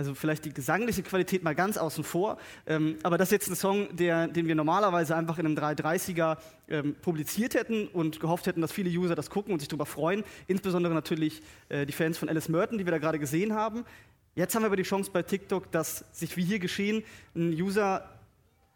Also vielleicht die gesangliche Qualität mal ganz außen vor. Ähm, aber das ist jetzt ein Song, der, den wir normalerweise einfach in einem 330er ähm, publiziert hätten und gehofft hätten, dass viele User das gucken und sich darüber freuen. Insbesondere natürlich äh, die Fans von Alice Merton, die wir da gerade gesehen haben. Jetzt haben wir aber die Chance bei TikTok, dass sich wie hier geschehen, ein User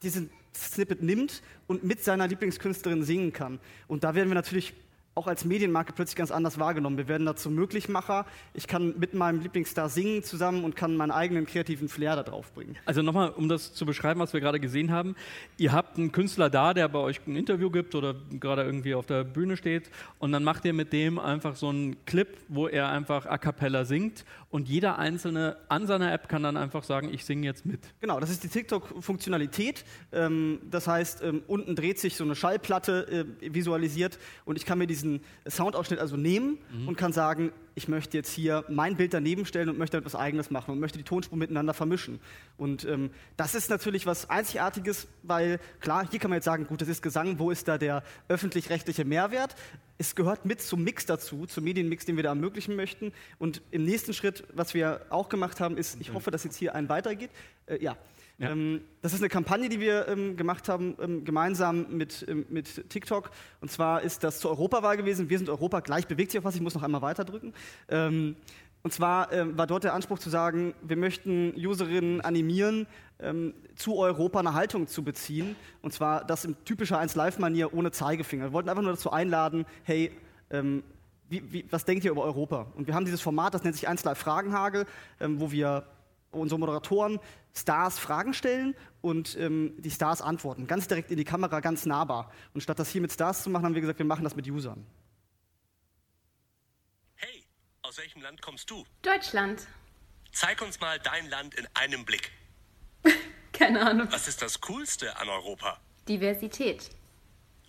diesen Snippet nimmt und mit seiner Lieblingskünstlerin singen kann. Und da werden wir natürlich auch als Medienmarke plötzlich ganz anders wahrgenommen. Wir werden dazu Möglichmacher. Ich kann mit meinem Lieblingsstar singen zusammen und kann meinen eigenen kreativen Flair da drauf bringen. Also nochmal, um das zu beschreiben, was wir gerade gesehen haben. Ihr habt einen Künstler da, der bei euch ein Interview gibt oder gerade irgendwie auf der Bühne steht und dann macht ihr mit dem einfach so einen Clip, wo er einfach a cappella singt und jeder Einzelne an seiner App kann dann einfach sagen, ich singe jetzt mit. Genau, das ist die TikTok-Funktionalität. Ähm, das heißt, ähm, unten dreht sich so eine Schallplatte äh, visualisiert und ich kann mir diesen diesen Soundausschnitt also nehmen mhm. und kann sagen, ich möchte jetzt hier mein Bild daneben stellen und möchte etwas Eigenes machen und möchte die Tonspuren miteinander vermischen. Und ähm, das ist natürlich was Einzigartiges, weil klar, hier kann man jetzt sagen, gut, das ist Gesang, wo ist da der öffentlich-rechtliche Mehrwert? Es gehört mit zum Mix dazu, zum Medienmix, den wir da ermöglichen möchten. Und im nächsten Schritt, was wir auch gemacht haben, ist, ich hoffe, dass jetzt hier ein weitergeht. Äh, ja, ja. Ähm, das ist eine Kampagne, die wir ähm, gemacht haben, ähm, gemeinsam mit, ähm, mit TikTok. Und zwar ist das zur Europawahl gewesen. Wir sind Europa, gleich bewegt sich auf was. Ich muss noch einmal weiterdrücken. Ähm, und zwar ähm, war dort der Anspruch zu sagen, wir möchten Userinnen animieren, zu Europa eine Haltung zu beziehen. Und zwar das in typischer 1Live-Manier ohne Zeigefinger. Wir wollten einfach nur dazu einladen, hey, wie, wie, was denkt ihr über Europa? Und wir haben dieses Format, das nennt sich 1Live Fragenhagel, wo wir unsere Moderatoren Stars Fragen stellen und ähm, die Stars antworten. Ganz direkt in die Kamera, ganz nahbar. Und statt das hier mit Stars zu machen, haben wir gesagt, wir machen das mit Usern. Hey, aus welchem Land kommst du? Deutschland. Zeig uns mal dein Land in einem Blick. Keine Ahnung. Was ist das Coolste an Europa? Diversität.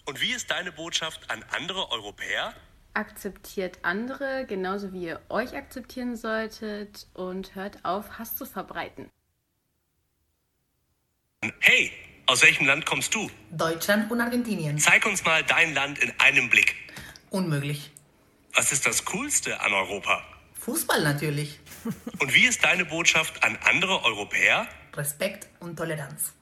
Und wie ist deine Botschaft an andere Europäer? Akzeptiert andere genauso wie ihr euch akzeptieren solltet und hört auf, Hass zu verbreiten. Hey, aus welchem Land kommst du? Deutschland und Argentinien. Zeig uns mal dein Land in einem Blick. Unmöglich. Was ist das Coolste an Europa? Fußball natürlich. Und wie ist deine Botschaft an andere Europäer? Respekt und Toleranz.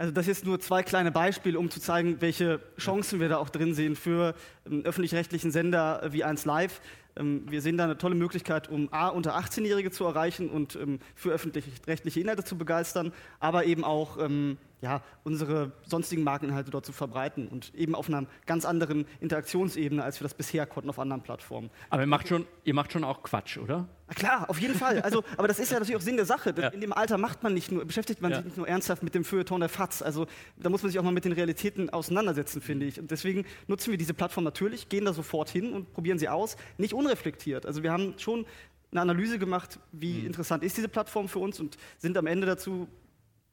Also das jetzt nur zwei kleine Beispiele, um zu zeigen, welche Chancen wir da auch drin sehen für einen öffentlich-rechtlichen Sender wie 1 Live. Ähm, wir sehen da eine tolle Möglichkeit, um A, unter 18-Jährige zu erreichen und ähm, für öffentlich-rechtliche Inhalte zu begeistern, aber eben auch ähm, ja, unsere sonstigen Markeninhalte dort zu verbreiten und eben auf einer ganz anderen Interaktionsebene, als wir das bisher konnten auf anderen Plattformen. Aber ihr macht schon, ihr macht schon auch Quatsch, oder? Klar, auf jeden Fall. Also, aber das ist ja natürlich auch Sinn der Sache. Ja. In dem Alter macht man nicht nur, beschäftigt man ja. sich nicht nur ernsthaft mit dem Feuilleton der FATS. Also da muss man sich auch mal mit den Realitäten auseinandersetzen, finde ich. Und deswegen nutzen wir diese Plattform natürlich, gehen da sofort hin und probieren sie aus, nicht unreflektiert. Also wir haben schon eine Analyse gemacht, wie mhm. interessant ist diese Plattform für uns und sind am Ende dazu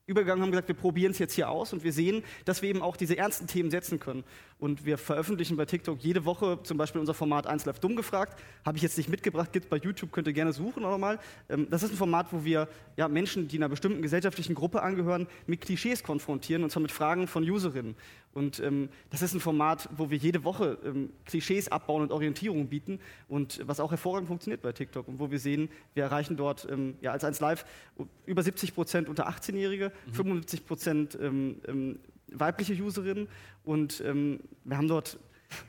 übergegangen haben gesagt, wir probieren es jetzt hier aus und wir sehen, dass wir eben auch diese ernsten Themen setzen können. Und wir veröffentlichen bei TikTok jede Woche zum Beispiel unser Format 1 Live dumm gefragt. Habe ich jetzt nicht mitgebracht, gibt es bei YouTube, könnt ihr gerne suchen oder mal. Ähm, das ist ein Format, wo wir ja, Menschen, die einer bestimmten gesellschaftlichen Gruppe angehören, mit Klischees konfrontieren und zwar mit Fragen von Userinnen. Und ähm, das ist ein Format, wo wir jede Woche ähm, Klischees abbauen und Orientierung bieten und was auch hervorragend funktioniert bei TikTok und wo wir sehen, wir erreichen dort ähm, ja, als 1 Live über 70 Prozent unter 18-Jährige, mhm. 75 Prozent ähm, ähm, weibliche Userinnen und ähm, wir haben dort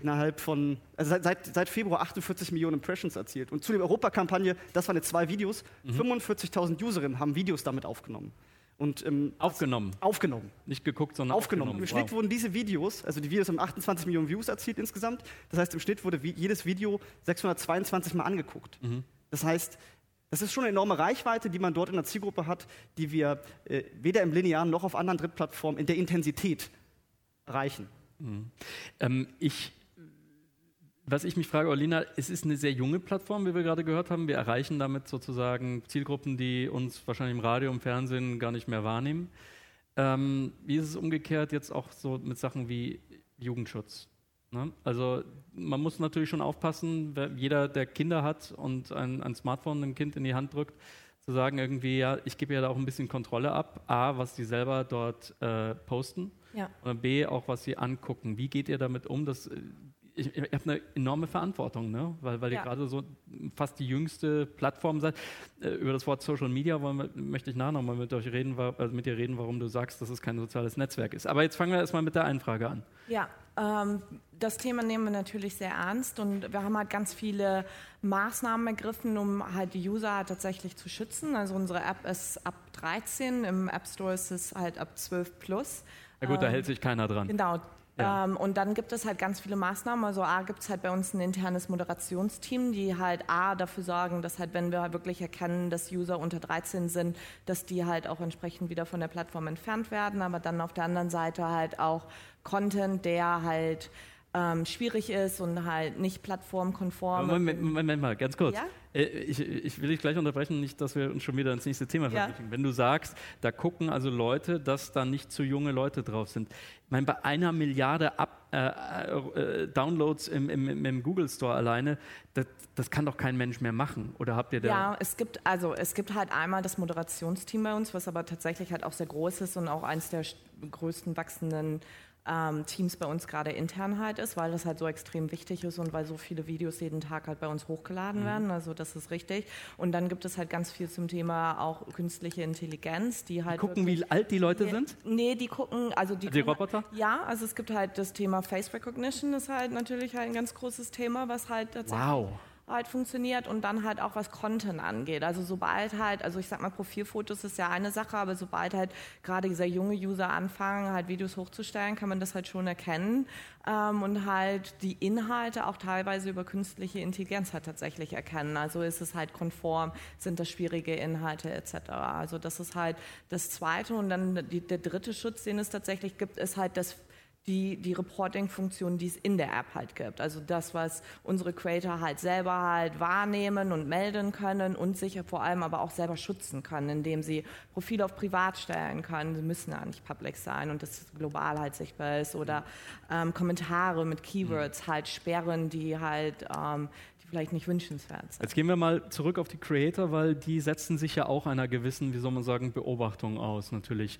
innerhalb von, also seit, seit, seit, Februar 48 Millionen Impressions erzielt. Und zu der Europakampagne, das waren jetzt zwei Videos, mhm. 45.000 Userinnen haben Videos damit aufgenommen. Und, ähm, aufgenommen. Aufgenommen. Nicht geguckt, sondern aufgenommen. aufgenommen. Im Schnitt wow. wurden diese Videos, also die Videos haben 28 Millionen Views erzielt insgesamt. Das heißt, im Schnitt wurde jedes Video 622 Mal angeguckt. Mhm. Das heißt, das ist schon eine enorme Reichweite, die man dort in der Zielgruppe hat, die wir äh, weder im Linearen noch auf anderen Drittplattformen in der Intensität erreichen. Mhm. Ähm, ich was ich mich frage, Olina, es ist eine sehr junge Plattform, wie wir gerade gehört haben. Wir erreichen damit sozusagen Zielgruppen, die uns wahrscheinlich im Radio und Fernsehen gar nicht mehr wahrnehmen. Ähm, wie ist es umgekehrt jetzt auch so mit Sachen wie Jugendschutz? Ne? Also man muss natürlich schon aufpassen, jeder, der Kinder hat und ein, ein Smartphone einem Kind in die Hand drückt, zu sagen irgendwie, ja, ich gebe ja da auch ein bisschen Kontrolle ab. A, was die selber dort äh, posten. Ja. Und B, auch was sie angucken. Wie geht ihr damit um, dass äh, ich, ich habe eine enorme Verantwortung, ne? weil, weil ja. ihr gerade so fast die jüngste Plattform seid. Äh, über das Wort Social Media wollen, möchte ich nachher nochmal mit euch reden, also mit dir reden, warum du sagst, dass es kein soziales Netzwerk ist. Aber jetzt fangen wir erstmal mit der einen Frage an. Ja, ähm, das Thema nehmen wir natürlich sehr ernst und wir haben halt ganz viele Maßnahmen ergriffen, um halt die User tatsächlich zu schützen. Also unsere App ist ab 13, im App Store ist es halt ab 12 plus. Na gut, ähm, da hält sich keiner dran. Genau, Ja. Ähm, und dann gibt es halt ganz viele Maßnahmen. Also A gibt es halt bei uns ein internes Moderationsteam, die halt A dafür sorgen, dass halt, wenn wir halt wirklich erkennen, dass User unter 13 sind, dass die halt auch entsprechend wieder von der Plattform entfernt werden. Aber dann auf der anderen Seite halt auch Content, der halt ähm, schwierig ist und halt nicht plattformkonform. Moment, Moment, mal, ganz kurz. Ja? Äh, ich, ich, will dich gleich unterbrechen, nicht, dass wir uns schon wieder ins nächste Thema verwickeln. Ja. Wenn du sagst, da gucken also Leute, dass da nicht zu junge Leute drauf sind. Ich meine, bei einer Milliarde Up, äh, äh, Downloads im, im, im, Google Store alleine, das, das, kann doch kein Mensch mehr machen. Oder habt ihr da? Ja, es gibt also es gibt halt einmal das Moderationsteam bei uns, was aber tatsächlich halt auch sehr groß ist und auch eines der größten wachsenden ähm, Teams bei uns gerade intern halt ist, weil das halt so extrem wichtig ist und weil so viele Videos jeden Tag halt bei uns hochgeladen mhm. werden. Also das ist richtig. Und dann gibt es halt ganz viel zum Thema auch künstliche Intelligenz, die halt. Die gucken, wie alt die Leute nee, sind? Nee, die gucken, also die, die Roboter? Ja, also es gibt halt das Thema Face Recognition, ist halt natürlich halt ein ganz großes Thema, was halt tatsächlich. Wow halt funktioniert und dann halt auch was Content angeht. Also sobald halt, also ich sag mal, Profilfotos ist ja eine Sache, aber sobald halt gerade dieser junge User anfangen, halt Videos hochzustellen, kann man das halt schon erkennen ähm, und halt die Inhalte auch teilweise über künstliche Intelligenz halt tatsächlich erkennen. Also ist es halt konform, sind das schwierige Inhalte etc. Also das ist halt das Zweite und dann die, der dritte Schutz, den es tatsächlich gibt, ist halt das die, die Reporting-Funktion, die es in der App halt gibt. Also das, was unsere Creator halt selber halt wahrnehmen und melden können und sich vor allem aber auch selber schützen können, indem sie Profile auf privat stellen können. Sie müssen ja nicht public sein und das global halt sichtbar ist oder ähm, Kommentare mit Keywords halt sperren, die halt ähm, vielleicht nicht wünschenswert sind. Jetzt gehen wir mal zurück auf die Creator, weil die setzen sich ja auch einer gewissen, wie soll man sagen, Beobachtung aus, natürlich.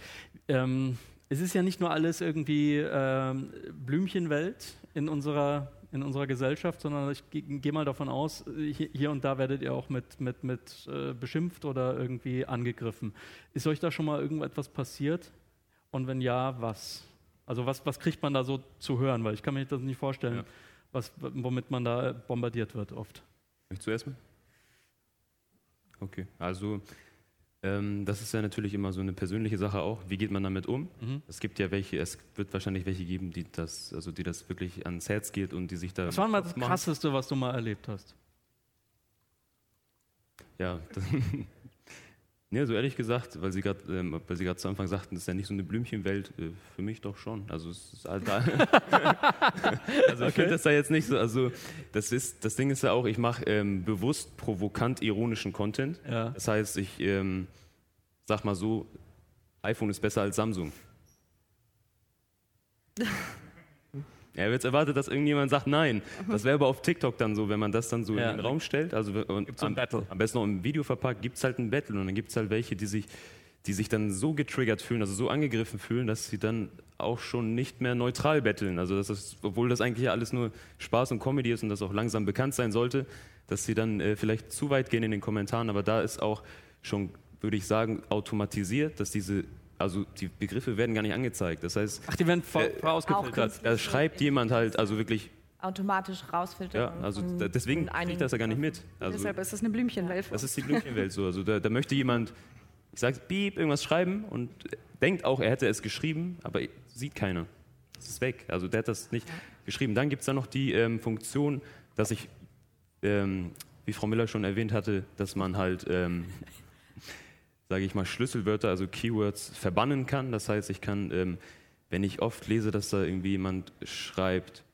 Ähm, es ist ja nicht nur alles irgendwie äh, Blümchenwelt in unserer, in unserer Gesellschaft, sondern ich gehe mal davon aus, hier, hier, und da werdet ihr auch mit, mit, mit äh, beschimpft oder irgendwie angegriffen. Ist euch da schon mal irgendetwas passiert? Und wenn ja, was? Also was, was kriegt man da so zu hören? Weil ich kann mir das nicht vorstellen, ja. was, womit man da bombardiert wird oft. Ich zuerst mal? Okay, also ähm, das ist ja natürlich immer so eine persönliche Sache auch. Wie geht man damit um? Mhm. Es gibt ja welche, es wird wahrscheinlich welche geben, die das, also die das wirklich ans Herz geht und die sich da. Was war mal das Krasseste, was du mal erlebt hast? Ja, ja, so ehrlich gesagt, weil Sie gerade ähm, zu Anfang sagten, das ist ja nicht so eine Blümchenwelt, äh, für mich doch schon. Also es ist halt da. also ich okay. finde das da jetzt nicht so. Also das ist, das Ding ist ja auch, ich mache ähm, bewusst provokant ironischen Content. Ja. Das heißt, ich ähm, sag mal so, iPhone ist besser als Samsung. Er wird jetzt erwartet, dass irgendjemand sagt Nein. Das wäre aber auf TikTok dann so, wenn man das dann so ja. in den Raum stellt. Also gibt's am, Battle. am besten noch im Video verpackt, gibt es halt ein Battle. Und dann gibt es halt welche, die sich, die sich dann so getriggert fühlen, also so angegriffen fühlen, dass sie dann auch schon nicht mehr neutral betteln. Also das ist, obwohl das eigentlich ja alles nur Spaß und Comedy ist und das auch langsam bekannt sein sollte, dass sie dann äh, vielleicht zu weit gehen in den Kommentaren. Aber da ist auch schon, würde ich sagen, automatisiert, dass diese also die Begriffe werden gar nicht angezeigt. Das heißt, Ach, die werden äh, ausgefiltert. Da schreibt jemand halt, also wirklich automatisch rausfiltern. Ja, also da, deswegen kriege ich das ja gar nicht mit. Also, Deshalb ist das eine Blümchenwelt. Das ist die Blümchenwelt so. Also da, da möchte jemand, ich sage Beep, irgendwas schreiben und denkt auch, er hätte es geschrieben, aber sieht keiner. Es ist weg. Also der hat das nicht ja. geschrieben. Dann gibt es da noch die ähm, Funktion, dass ich, ähm, wie Frau Miller schon erwähnt hatte, dass man halt ähm, sage ich mal, Schlüsselwörter, also Keywords verbannen kann. Das heißt, ich kann, ähm, wenn ich oft lese, dass da irgendwie jemand schreibt,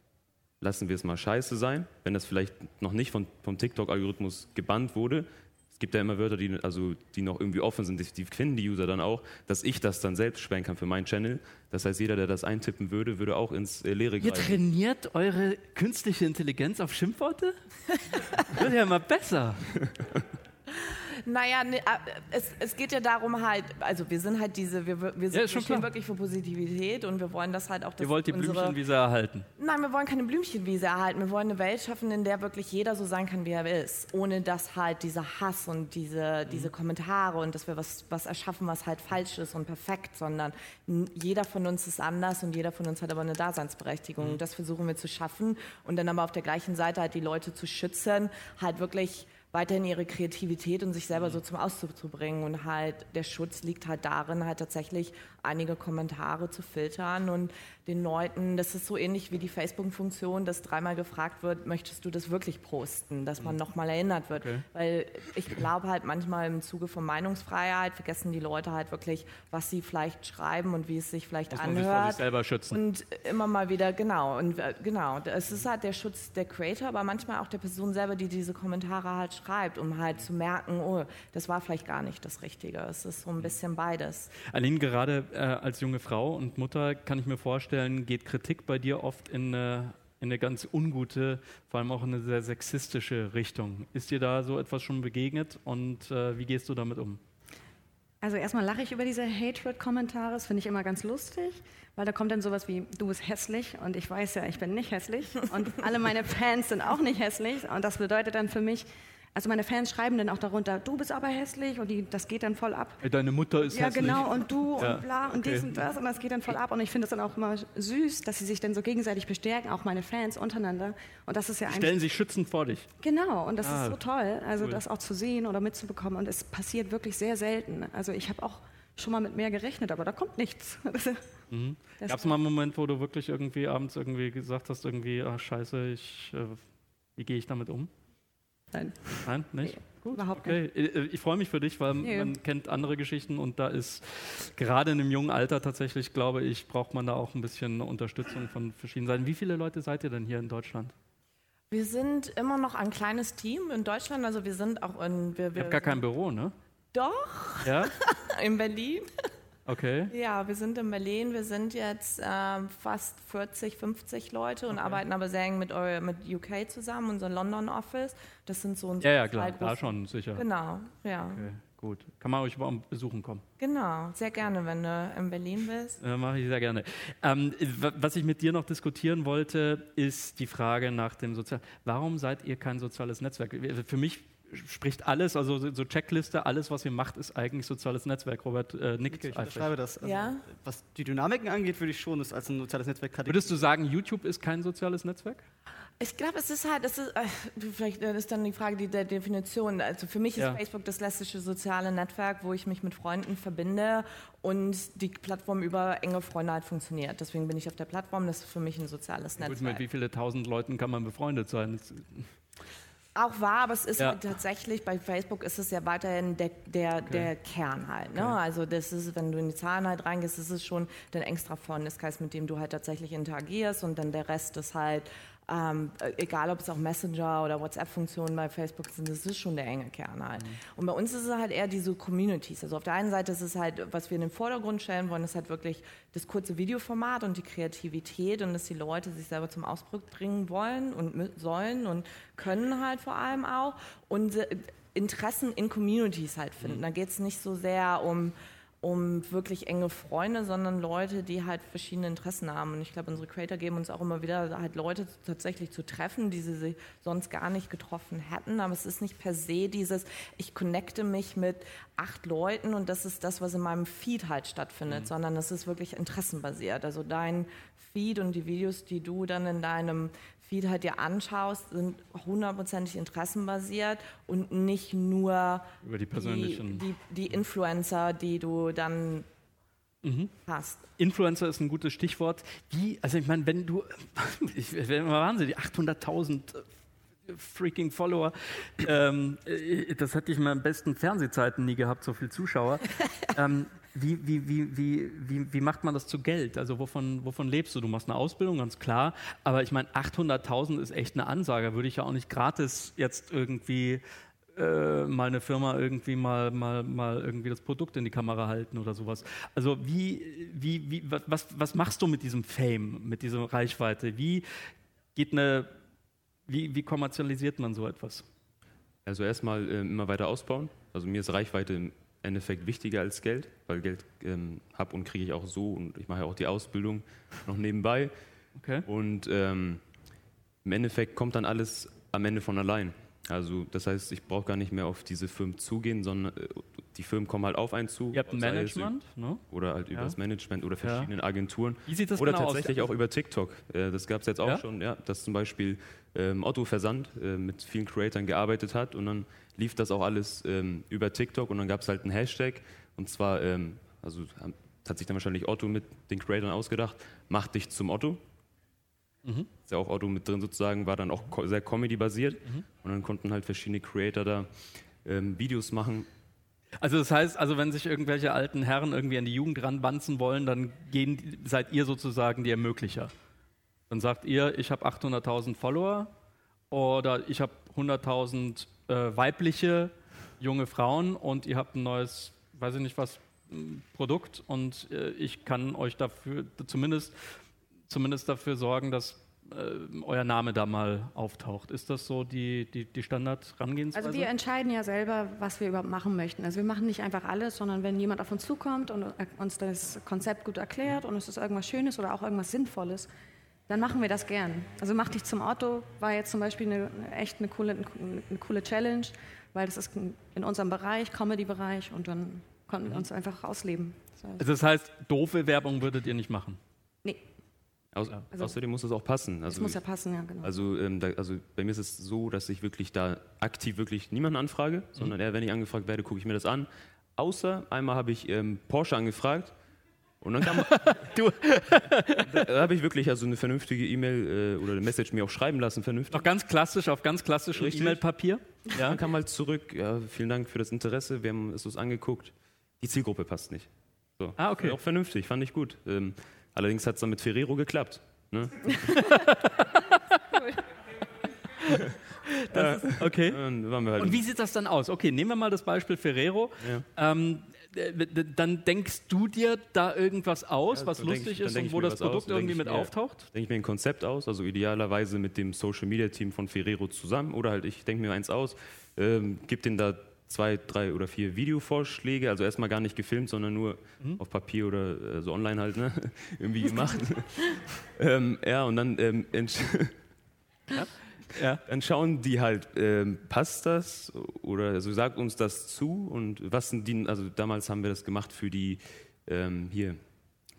lassen wir es mal scheiße sein, wenn das vielleicht noch nicht von, vom TikTok-Algorithmus gebannt wurde. Es gibt ja immer Wörter, die, also, die noch irgendwie offen sind, die, die finden die User dann auch, dass ich das dann selbst sperren kann für meinen Channel. Das heißt, jeder, der das eintippen würde, würde auch ins äh, Leere greifen. Ihr trainiert eure künstliche Intelligenz auf Schimpfworte? Wird ja immer besser. Naja, ne, es, es geht ja darum halt, also wir sind halt diese, wir, wir, sind, ja, wir stehen wirklich für Positivität und wir wollen das halt auch. Ihr wollt die Blümchenwiese erhalten? Nein, wir wollen keine Blümchenwiese erhalten. Wir wollen eine Welt schaffen, in der wirklich jeder so sein kann, wie er ist. Ohne dass halt dieser Hass und diese, mhm. diese Kommentare und dass wir was, was erschaffen, was halt falsch ist und perfekt, sondern jeder von uns ist anders und jeder von uns hat aber eine Daseinsberechtigung. Mhm. Das versuchen wir zu schaffen und dann aber auf der gleichen Seite halt die Leute zu schützen, halt wirklich weiterhin ihre Kreativität und sich selber so zum Ausdruck zu bringen. Und halt der Schutz liegt halt darin, halt tatsächlich einige Kommentare zu filtern und den Leuten, das ist so ähnlich wie die Facebook-Funktion, dass dreimal gefragt wird, möchtest du das wirklich posten, dass man nochmal erinnert wird. Okay. Weil ich glaube halt manchmal im Zuge von Meinungsfreiheit vergessen die Leute halt wirklich, was sie vielleicht schreiben und wie es sich vielleicht Muss man sich vor anhört. sich selber schützen. Und immer mal wieder, genau, und äh, genau, es ist halt der Schutz der Creator, aber manchmal auch der Person selber, die diese Kommentare halt schreibt, um halt zu merken, oh, das war vielleicht gar nicht das Richtige. Es ist so ein bisschen beides. Aline, gerade äh, als junge Frau und Mutter kann ich mir vorstellen, geht Kritik bei dir oft in eine, in eine ganz ungute, vor allem auch in eine sehr sexistische Richtung. Ist dir da so etwas schon begegnet und äh, wie gehst du damit um? Also erstmal lache ich über diese Hatred-Kommentare, das finde ich immer ganz lustig, weil da kommt dann sowas wie, du bist hässlich und ich weiß ja, ich bin nicht hässlich und alle meine Fans sind auch nicht hässlich und das bedeutet dann für mich, also meine Fans schreiben dann auch darunter, du bist aber hässlich und die, das geht dann voll ab. Deine Mutter ist Ja, hässlich. genau, und du Ja, und bla und okay. dies und das und das geht dann voll ab und ich finde es dann auch immer süß, dass sie sich dann so gegenseitig bestärken, auch meine Fans untereinander und das ist ja stellen sich schützend vor dich. Genau, und das Ah, ist so toll, also cool. das auch zu sehen oder mitzubekommen. Und es passiert wirklich sehr selten. Also ich habe auch schon mal mit mehr gerechnet, aber da kommt nichts. Mhm. Gab es mal einen Moment, wo du wirklich irgendwie abends irgendwie gesagt hast, irgendwie, ach scheiße, ich, äh, wie gehe ich damit um? Nein. Nein, nicht? Gut, überhaupt Okay, äh, ich freue mich für dich, weil Ja. man kennt andere Geschichten und da ist gerade in einem jungen Alter tatsächlich, glaube ich, braucht man da auch ein bisschen Unterstützung von verschiedenen Seiten. Wie viele Leute seid ihr denn hier in Deutschland? Wir sind immer noch ein kleines Team in Deutschland, also wir sind auch in. Wir, Ich wir habe gar kein Büro, ne? Doch, Ja? in Berlin. Okay. Ja, wir sind in Berlin. Wir sind jetzt ähm, fast 40, 50 Leute und arbeiten aber sehr eng mit, eu- mit UK zusammen, unser London Office. Das sind so unsere Ja, ja, klar, da schon, sicher. Genau, ja. Okay, gut. Kann man euch überhaupt besuchen kommen? Genau, sehr gerne, wenn du in Berlin bist. Äh, Mache ich sehr gerne. Ähm, was ich mit dir noch diskutieren wollte, ist die Frage nach dem Sozial. Warum seid ihr kein soziales Netzwerk? Für mich spricht alles, also so Checkliste, alles, was ihr macht, ist eigentlich soziales Netzwerk. Robert äh, nickt Okay, ich unterschreibe das. Also, Ja. Was die Dynamiken angeht, würde ich schon das als ein soziales Netzwerk kategorisieren. Würdest du sagen, YouTube ist kein soziales Netzwerk? Ich glaube, es ist halt, es ist, äh, vielleicht äh, ist dann die Frage die, der Definition. Also für mich ist Ja. Facebook das klassische soziale Netzwerk, wo ich mich mit Freunden verbinde und die Plattform über enge Freunde halt funktioniert. Deswegen bin ich auf der Plattform, das ist für mich ein soziales Gut, Netzwerk. mit wie viele tausend Leuten kann man befreundet sein? Auch wahr, aber es ist Ja. tatsächlich, bei Facebook ist es ja weiterhin der, der, der Kern halt. Ne? Okay. Also das ist, wenn du in die Zahlen halt reingehst, ist es schon dein extra Freundeskreis, mit dem du halt tatsächlich interagierst und dann der Rest ist halt, ähm, egal ob es auch Messenger oder WhatsApp-Funktionen bei Facebook sind, das ist schon der enge Kern halt. Und bei uns ist es halt eher diese Communities. Also auf der einen Seite ist es halt, was wir in den Vordergrund stellen wollen, ist halt wirklich das kurze Videoformat und die Kreativität und dass die Leute sich selber zum Ausdruck bringen wollen und sollen und können halt vor allem auch und äh, Interessen in Communities halt finden. Da geht es nicht so sehr um um wirklich enge Freunde, sondern Leute, die halt verschiedene Interessen haben. Und ich glaube, unsere Creator geben uns auch immer wieder halt Leute tatsächlich zu treffen, die sie sich sonst gar nicht getroffen hätten. Aber es ist nicht per se dieses, ich connecte mich mit acht Leuten und das ist das, was in meinem Feed halt stattfindet, sondern es ist wirklich interessenbasiert. Also dein Feed und die Videos, die du dann in deinem Feed halt dir anschaust, sind hundertprozentig interessenbasiert und nicht nur Über die die, persönlichen. die, die Influencer, die du dann hast. Influencer ist ein gutes Stichwort. Wie, also ich meine, wenn du, ich werde immer wahnsinnig, 800.000 freaking Follower, ähm, äh, das hatte ich in meinen besten Fernsehzeiten nie gehabt, so viele Zuschauer. ähm, wie, wie, wie, wie, wie, wie macht man das zu Geld? Also wovon, wovon lebst du? Du machst eine Ausbildung, ganz klar, aber ich meine, 800.000 ist echt eine Ansage, würde ich ja auch nicht gratis jetzt irgendwie äh, mal eine Firma irgendwie mal, mal, mal irgendwie das Produkt in die Kamera halten oder sowas. Also wie, wie, wie, wa- was, was machst du mit diesem Fame, mit dieser Reichweite? Wie geht eine, wie, wie kommerzialisiert man so etwas? Also erstmal ähm, immer weiter ausbauen. Also mir ist Reichweite Endeffekt wichtiger als Geld, weil Geld ähm, habe und kriege ich auch so und ich mache ja auch die Ausbildung noch nebenbei. Okay. Und ähm, im Endeffekt kommt dann alles am Ende von allein. Also das heißt, ich brauche gar nicht mehr auf diese Firmen zugehen, sondern äh, die Firmen kommen halt auf einen zu. Ihr habt ein sei es Management, ne? Oder halt über Ja. das Management oder verschiedenen Agenturen. Wie sieht das oder genau aus? tatsächlich Also- auch über TikTok. Äh, Das gab es jetzt auch Ja? schon, ja, dass zum Beispiel ähm, Otto Versand äh, mit vielen Creatoren gearbeitet hat und dann lief das auch alles ähm, über TikTok und dann gab es halt einen Hashtag und zwar, ähm, also haben- hat sich dann wahrscheinlich Otto mit den Creatoren ausgedacht, mach dich zum Otto. Mhm. Ist ja auch Otto mit drin sozusagen, war dann auch sehr Comedy-basiert Mhm. und dann konnten halt verschiedene Creator da ähm, Videos machen. Also das heißt, also wenn sich irgendwelche alten Herren irgendwie an die Jugend ranbanzen wollen, dann gehen, seid ihr sozusagen die Ermöglicher. Dann sagt ihr, ich habe 800.000 Follower oder ich habe 100.000 äh, weibliche junge Frauen und ihr habt ein neues, weiß ich nicht was, Produkt und äh, ich kann euch dafür zumindest, zumindest dafür sorgen, dass euer Name da mal auftaucht. Ist das so die, die, die Standard-Rangehensweise? Also wir entscheiden ja selber, was wir überhaupt machen möchten. Also wir machen nicht einfach alles, sondern wenn jemand auf uns zukommt und uns das Konzept gut erklärt und es ist irgendwas Schönes oder auch irgendwas Sinnvolles, dann machen wir das gern. Also mach dich zum Otto war jetzt zum Beispiel eine, echt eine coole, eine coole Challenge, weil das ist in unserem Bereich, Comedy-Bereich und dann konnten wir uns einfach ausleben. Das heißt- Also das heißt, doofe Werbung würdet ihr nicht machen? Nee, Aus, Also- außerdem muss es auch passen. das Also muss ja passen, ja genau. Also, ähm, da, also bei mir ist es so, dass ich wirklich da aktiv wirklich niemanden anfrage, sondern eher, wenn ich angefragt werde, gucke ich mir das an. Außer einmal habe ich ähm, Porsche angefragt und dann kam, Du. da, da habe ich wirklich also eine vernünftige E-Mail äh, oder eine Message mir auch schreiben lassen, vernünftig. Noch ganz klassisch, auf ganz klassischem. E-Mail-Papier. Ja. Dann kam halt zurück, ja, vielen Dank für das Interesse, wir haben es uns angeguckt. Die Zielgruppe passt nicht. So. Ah, okay. Auch vernünftig, fand ich gut. Ähm, allerdings hat es dann mit Ferrero geklappt. Ne? Okay. Dann waren wir halt Und wie sieht das dann aus? Okay, nehmen wir mal das Beispiel Ferrero. Ähm, äh, d- dann denkst du dir da irgendwas aus, Ja, was lustig ich- ist und wo das aus, Produkt denk irgendwie ich mit mir- auftaucht? denke ich mir ein Konzept aus, also idealerweise mit dem Social Media Team von Ferrero zusammen oder halt ich denke mir eins aus, ähm, gebe denen da zwei, drei oder vier Videovorschläge, also erstmal gar nicht gefilmt, sondern nur Mhm. auf Papier oder äh, so online halt, ne? irgendwie gemacht. ähm, ja, und dann, ähm, entsch- Ja. dann schauen die halt, ähm, passt das oder also sagt uns das zu und was sind die, also damals haben wir das gemacht für die ähm, hier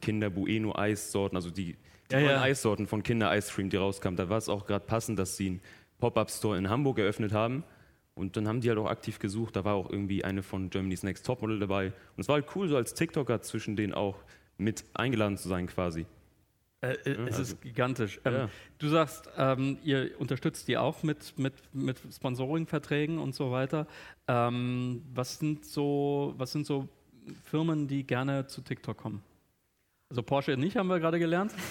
Kinder Bueno Eissorten, also die, die Ja, neuen ja. Eissorten von Kinder Ice Cream, die rauskamen. Da war es auch gerade passend, dass sie einen Pop-up Store in Hamburg eröffnet haben. Und dann haben die halt auch aktiv gesucht. Da war auch irgendwie eine von Germany's Next Topmodel dabei. Und es war halt cool, so als TikToker zwischen denen auch mit eingeladen zu sein quasi. Äh, äh, es also- ist gigantisch. Ähm, Ja. Du sagst, ähm, ihr unterstützt die auch mit, mit, mit Sponsoring-Verträgen und so weiter. Ähm, was, sind so, was sind so Firmen, die gerne zu TikTok kommen? Also Porsche nicht, haben wir gerade gelernt.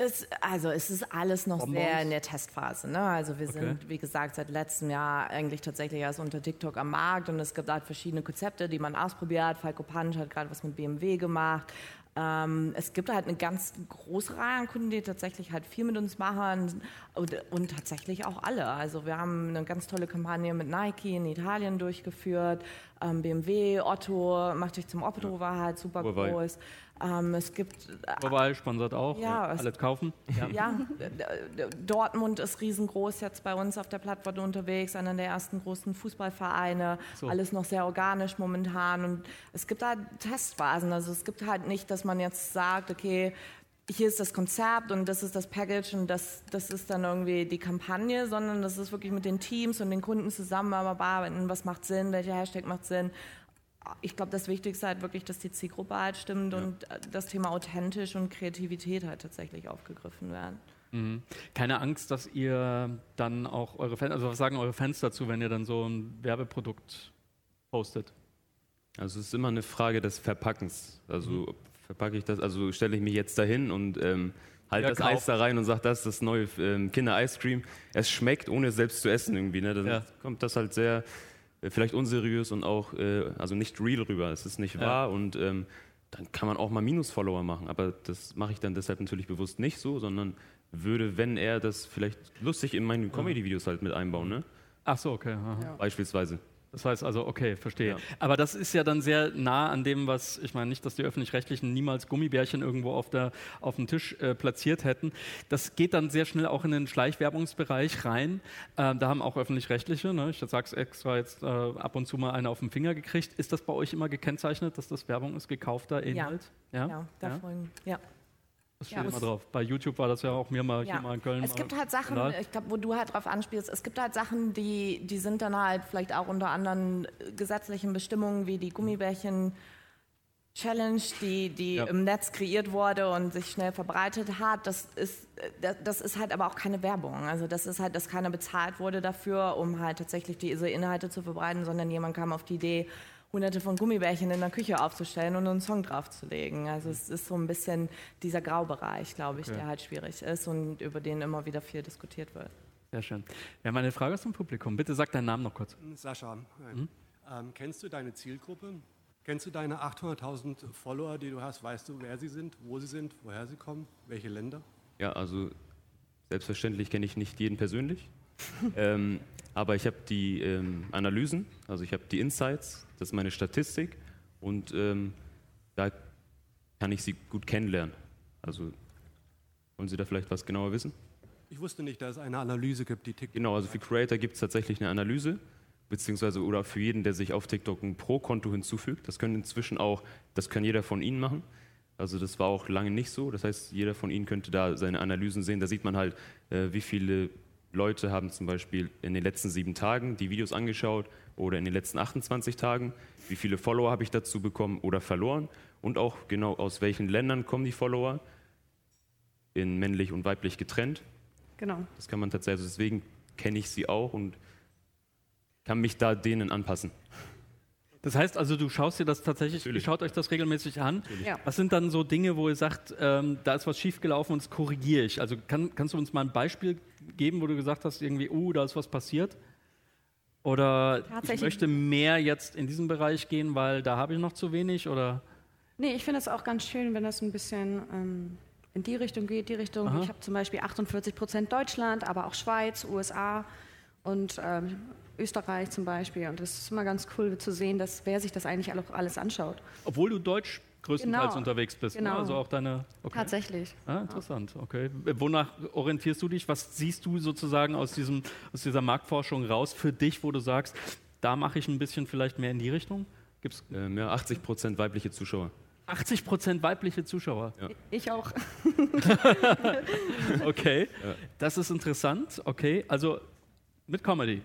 Es, also es ist alles noch Bonbons? sehr in der Testphase. Ne? Also wir Okay. sind, wie gesagt, seit letztem Jahr eigentlich tatsächlich erst unter TikTok am Markt und es gibt halt verschiedene Konzepte, die man ausprobiert. Falco Punch hat gerade was mit BMW gemacht. Ähm, es gibt halt eine ganz große Reihe an Kunden, die tatsächlich halt viel mit uns machen und, und tatsächlich auch alle. Also wir haben eine ganz tolle Kampagne mit Nike in Italien durchgeführt. Ähm, BMW, Otto, macht dich zum Otto, war halt super Huawei. groß. Ähm, es gibt Wobei sponsert auch. Ja, es- alles kaufen. Ja. ja, Dortmund ist riesengroß jetzt bei uns auf der Plattform unterwegs, einer der ersten großen Fußballvereine. So. Alles noch sehr organisch momentan. Und es gibt da Testphasen. Also es gibt halt nicht, dass man jetzt sagt, okay, hier ist das Konzept und das ist das Package und das, das ist dann irgendwie die Kampagne, sondern das ist wirklich mit den Teams und den Kunden zusammenarbeiten, was macht Sinn, welcher Hashtag macht Sinn. Ich glaube, das Wichtigste halt wirklich, dass die Zielgruppe halt stimmt und äh, das Thema authentisch und Kreativität halt tatsächlich aufgegriffen werden. Mhm. Keine Angst, dass ihr dann auch eure Fans, also was sagen eure Fans dazu, wenn ihr dann so ein Werbeprodukt postet? Also es ist immer eine Frage des Verpackens. Also Mhm. verpacke ich das, also stelle ich mich jetzt dahin und ähm, halt Ja, das. Eis da rein und sage, das ist das neue ähm, Kinder-Ice Cream. Es schmeckt, ohne es selbst zu essen irgendwie. Ne? Dann Ja. kommt das halt sehr, vielleicht unseriös und auch, äh, also nicht real rüber. Es ist nicht Ja. wahr und ähm, dann kann man auch mal Minus-Follower machen. Aber das mache ich dann deshalb natürlich bewusst nicht so, sondern würde, wenn er das vielleicht lustig in meine Comedy-Videos halt mit einbauen, ne? Ach so, okay. aha. Beispielsweise. Das heißt also, okay, verstehe. Ja. Aber das ist ja dann sehr nah an dem, was, ich meine nicht, dass die Öffentlich-Rechtlichen niemals Gummibärchen irgendwo auf, der, auf dem Tisch äh, platziert hätten. Das geht dann sehr schnell auch in den Schleichwerbungsbereich rein. Äh, da haben auch Öffentlich-Rechtliche, ne, ich sage es extra jetzt äh, ab und zu mal eine auf den Finger gekriegt. Ist das bei euch immer gekennzeichnet, dass das Werbung ist, gekaufter Inhalt? Ja, ja, ja da folgen, ja. Das steht ja. immer drauf. Bei YouTube war das ja auch mir mal ja. hier mal in Köln. Es gibt halt Sachen, ich glaube, wo du halt drauf anspielst, es gibt halt Sachen, die, die sind dann halt vielleicht auch unter anderen gesetzlichen Bestimmungen wie die Gummibärchen. Challenge, die, die ja. im Netz kreiert wurde und sich schnell verbreitet hat, das ist, das ist halt aber auch keine Werbung. Also das ist halt, dass keiner bezahlt wurde dafür, um halt tatsächlich diese Inhalte zu verbreiten, sondern jemand kam auf die Idee, hunderte von Gummibärchen in der Küche aufzustellen und einen Song draufzulegen. Also es ist so ein bisschen dieser Graubereich, glaube ich, okay. der halt schwierig ist und über den immer wieder viel diskutiert wird. Sehr schön. Wir haben eine Frage aus dem Publikum. Bitte sag deinen Namen noch kurz. Sascha, mhm. ähm, kennst du deine Zielgruppe? Kennst du deine 800.000 Follower, die du hast? Weißt du, wer sie sind, wo sie sind, woher sie kommen, welche Länder? Ja, also selbstverständlich kenne ich nicht jeden persönlich. Ähm, aber ich habe die ähm, Analysen, also ich habe die Insights, das ist meine Statistik und ähm, da kann ich sie gut kennenlernen. Also wollen Sie da vielleicht was genauer wissen? Ich wusste nicht, dass es eine Analyse gibt, die TikTok. Genau, also für Creator gibt es tatsächlich eine Analyse, beziehungsweise oder für jeden, der sich auf TikTok ein Pro-Konto hinzufügt. Das können inzwischen auch, das kann jeder von Ihnen machen. Also das war auch lange nicht so. Das heißt, jeder von Ihnen könnte da seine Analysen sehen. Da sieht man halt, äh, wie viele Leute haben zum Beispiel in den letzten sieben Tagen die Videos angeschaut oder in den letzten 28 Tagen. Wie viele Follower habe ich dazu bekommen oder verloren? Und auch genau aus welchen Ländern kommen die Follower? In männlich und weiblich getrennt. Genau. Das kann man tatsächlich, deswegen kenne ich sie auch und kann mich da denen anpassen. Das heißt also, du schaust dir das tatsächlich, Natürlich. ihr schaut euch das regelmäßig an. Ja. Was sind dann so Dinge, wo ihr sagt, ähm, da ist was schiefgelaufen und das korrigiere ich? Also kann, kannst du uns mal ein Beispiel geben, wo du gesagt hast, irgendwie, uh, da ist was passiert? Oder ich möchte mehr jetzt in diesen Bereich gehen, weil da habe ich noch zu wenig? Oder? Nee, ich finde es auch ganz schön, wenn das ein bisschen ähm, in die Richtung geht, die Richtung. Aha. Ich habe zum Beispiel 48 Prozent Deutschland, aber auch Schweiz, USA und ähm, Österreich zum Beispiel. Und das ist immer ganz cool zu sehen, dass wer sich das eigentlich alles anschaut. Obwohl du Deutsch größtenteils genau. unterwegs bist. Ne? Genau. Ne? Also auch deine. Okay. Tatsächlich. Ah, interessant. Okay. Wonach orientierst du dich? Was siehst du sozusagen aus, diesem, aus dieser Marktforschung raus für dich, wo du sagst, da mache ich ein bisschen vielleicht mehr in die Richtung? Gibt's ähm, ja, 80 Prozent weibliche Zuschauer. 80 Prozent weibliche Zuschauer. Ja. Ich auch. okay, ja. das ist interessant. Okay, also mit Comedy.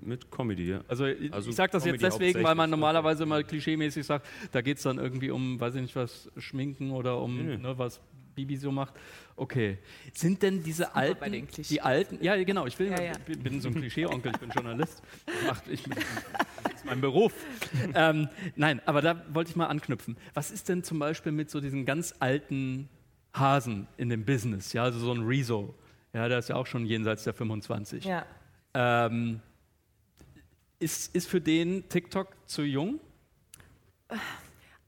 Mit Comedy, ja. Also, also ich sage das Comedy jetzt deswegen, weil man normalerweise mal klischeemäßig sagt, da geht es dann irgendwie um, weiß ich nicht, was Schminken oder um nee. ne, was Bibi so macht. Okay. Sind denn diese alten, die alten, ja genau, ich will, ja, ja. bin, bin so ein Klischee-Onkel, ich bin Journalist. Macht, ich, das ist mein Beruf. ähm, nein, aber da wollte ich mal anknüpfen. Was ist denn zum Beispiel mit so diesen ganz alten Hasen in dem Business? Ja, also so ein Rezo. Ja, der ist ja auch schon jenseits der 25. Ja. Ähm, ist, ist für den TikTok zu jung?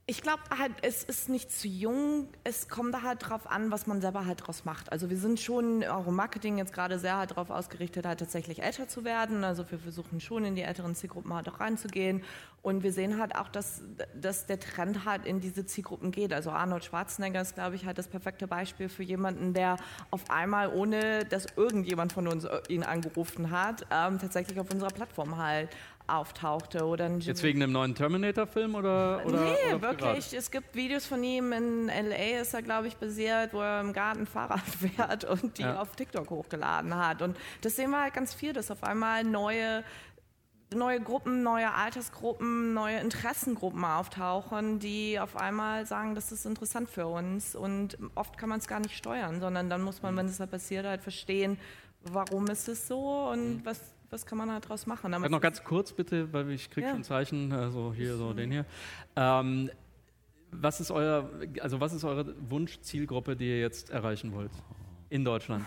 Ich glaube halt, es ist nicht zu jung. Es kommt da halt drauf an, was man selber halt draus macht. Also wir sind schon auch im Marketing jetzt gerade sehr halt darauf ausgerichtet, halt tatsächlich älter zu werden. Also wir versuchen schon in die älteren Zielgruppen halt auch reinzugehen. Und wir sehen halt auch, dass, dass der Trend halt in diese Zielgruppen geht. Also Arnold Schwarzenegger ist, glaube ich, halt das perfekte Beispiel für jemanden, der auf einmal, ohne dass irgendjemand von uns ihn angerufen hat, ähm, tatsächlich auf unserer Plattform halt auftauchte. Oder Jetzt wegen einem neuen Terminator-Film oder, oder? Nee, oder wirklich. Privat? Es gibt Videos von ihm in L.A. ist er, glaube ich, basiert, wo er im Garten Fahrrad fährt und die ja. auf TikTok hochgeladen hat. Und das sehen wir halt ganz viel, dass auf einmal neue neue Gruppen, neue Altersgruppen, neue Interessengruppen auftauchen, die auf einmal sagen, das ist interessant für uns. Und oft kann man es gar nicht steuern, sondern dann muss man, wenn es halt passiert, halt verstehen, warum ist es so und mhm. was was kann man da draus machen? Halt noch ganz kurz bitte, weil ich kriege ja. schon Zeichen, also hier so den hier. Ähm, was ist euer, also was ist eure Wunschzielgruppe, die ihr jetzt erreichen wollt? In Deutschland.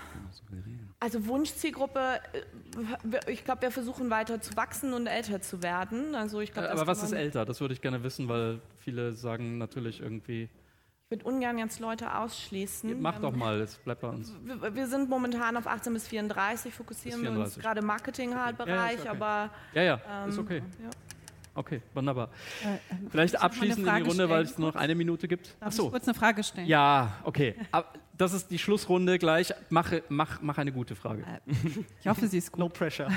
Also Wunschzielgruppe, äh, ich glaube, wir versuchen weiter zu wachsen und älter zu werden. Also ich glaub, Aber was ist älter? Das würde ich gerne wissen, weil viele sagen natürlich irgendwie Ich würde ungern jetzt Leute ausschließen. Mach doch mal, es bleibt bei uns. Wir, wir, sind momentan auf 18 bis 34, fokussieren bis 34. wir uns gerade im Marketing-Bereich, ja, okay. aber. Ja, ja, ähm, ist okay. Ja. Okay, wunderbar. Äh, äh Vielleicht abschließend in die Runde, stellen, weil es nur noch eine Minute gibt. Darf Achso. ich kurz eine Frage stellen? Ja, okay. Das ist die Schlussrunde gleich. Mach, mach, mach eine gute Frage. Äh, ich hoffe, sie ist gut. No pressure.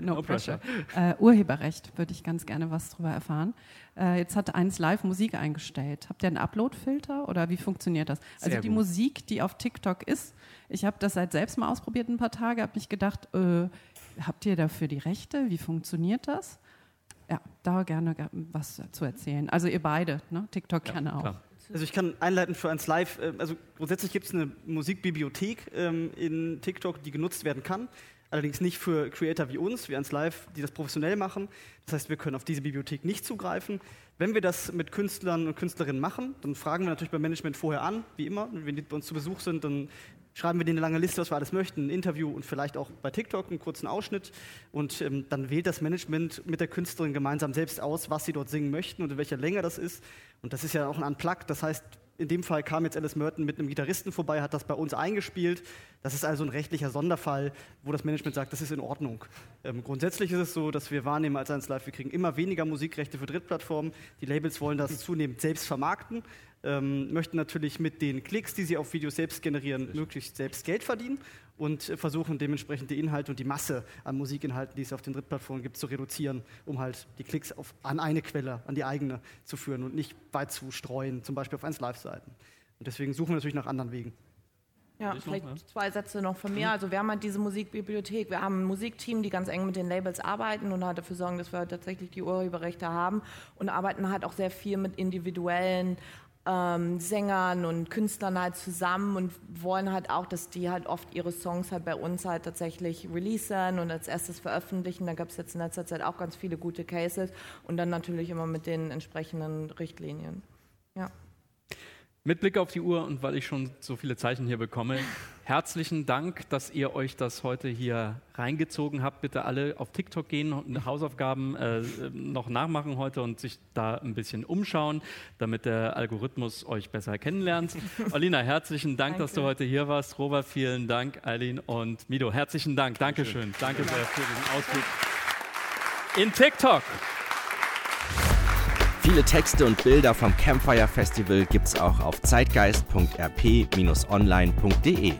no, no, pressure. Äh, Urheberrecht würde ich ganz gerne was darüber erfahren. Äh, jetzt hat eins live Musik eingestellt. Habt ihr einen Upload-Filter oder wie funktioniert das? Also Sehr die gut. Musik, die auf TikTok ist, ich habe das seit selbst mal ausprobiert ein paar Tage, habe mich gedacht, äh, habt ihr dafür die Rechte? Wie funktioniert das? Ja, da gerne was zu erzählen. Also ihr beide, ne? TikTok ja, gerne auch. Klar. Also ich kann einleiten für eins live. Äh, also grundsätzlich gibt es eine Musikbibliothek ähm, in TikTok, die genutzt werden kann. Allerdings nicht für Creator wie uns, wie eins live, die das professionell machen. Das heißt, wir können auf diese Bibliothek nicht zugreifen. Wenn wir das mit Künstlern und Künstlerinnen machen, dann fragen wir natürlich beim Management vorher an, wie immer. Wenn die bei uns zu Besuch sind, dann schreiben wir denen eine lange Liste, was wir alles möchten, ein Interview und vielleicht auch bei TikTok einen kurzen Ausschnitt. Und ähm, dann wählt das Management mit der Künstlerin gemeinsam selbst aus, was sie dort singen möchten und in welcher Länge das ist. Und das ist ja auch ein Unplugged, das heißt, in dem Fall kam jetzt Alice Merton mit einem Gitarristen vorbei, hat das bei uns eingespielt. Das ist also ein rechtlicher Sonderfall, wo das Management sagt, das ist in Ordnung. Ähm, grundsätzlich ist es so, dass wir wahrnehmen als 1 Live, wir kriegen immer weniger Musikrechte für Drittplattformen. Die Labels wollen das zunehmend selbst vermarkten ähm, möchten natürlich mit den Klicks, die sie auf Videos selbst generieren, möglichst selbst Geld verdienen und versuchen dementsprechend die Inhalte und die Masse an Musikinhalten, die es auf den Drittplattformen gibt, zu reduzieren, um halt die Klicks auf, an eine Quelle, an die eigene zu führen und nicht weit zu streuen, zum Beispiel auf 1 Live-Seiten. Und deswegen suchen wir natürlich nach anderen Wegen. Ja, vielleicht zwei Sätze noch von mir. Also wir haben halt diese Musikbibliothek, wir haben ein Musikteam, die ganz eng mit den Labels arbeiten und halt dafür sorgen, dass wir halt tatsächlich die Urheberrechte haben und arbeiten halt auch sehr viel mit individuellen ähm, Sängern und Künstlern halt zusammen und wollen halt auch, dass die halt oft ihre Songs halt bei uns halt tatsächlich releasen und als erstes veröffentlichen. Da gab es jetzt in letzter Zeit auch ganz viele gute Cases und dann natürlich immer mit den entsprechenden Richtlinien. Ja. Mit Blick auf die Uhr und weil ich schon so viele Zeichen hier bekomme, herzlichen Dank, dass ihr euch das heute hier reingezogen habt. Bitte alle auf TikTok gehen und Hausaufgaben äh, noch nachmachen heute und sich da ein bisschen umschauen, damit der Algorithmus euch besser kennenlernt. Alina, herzlichen Dank, Danke. dass du heute hier warst. Robert, vielen Dank. Eileen und Mido, herzlichen Dank. Dankeschön. Danke sehr für diesen Ausflug in TikTok. Viele Texte und Bilder vom Campfire Festival gibt's auch auf zeitgeist.rp-online.de.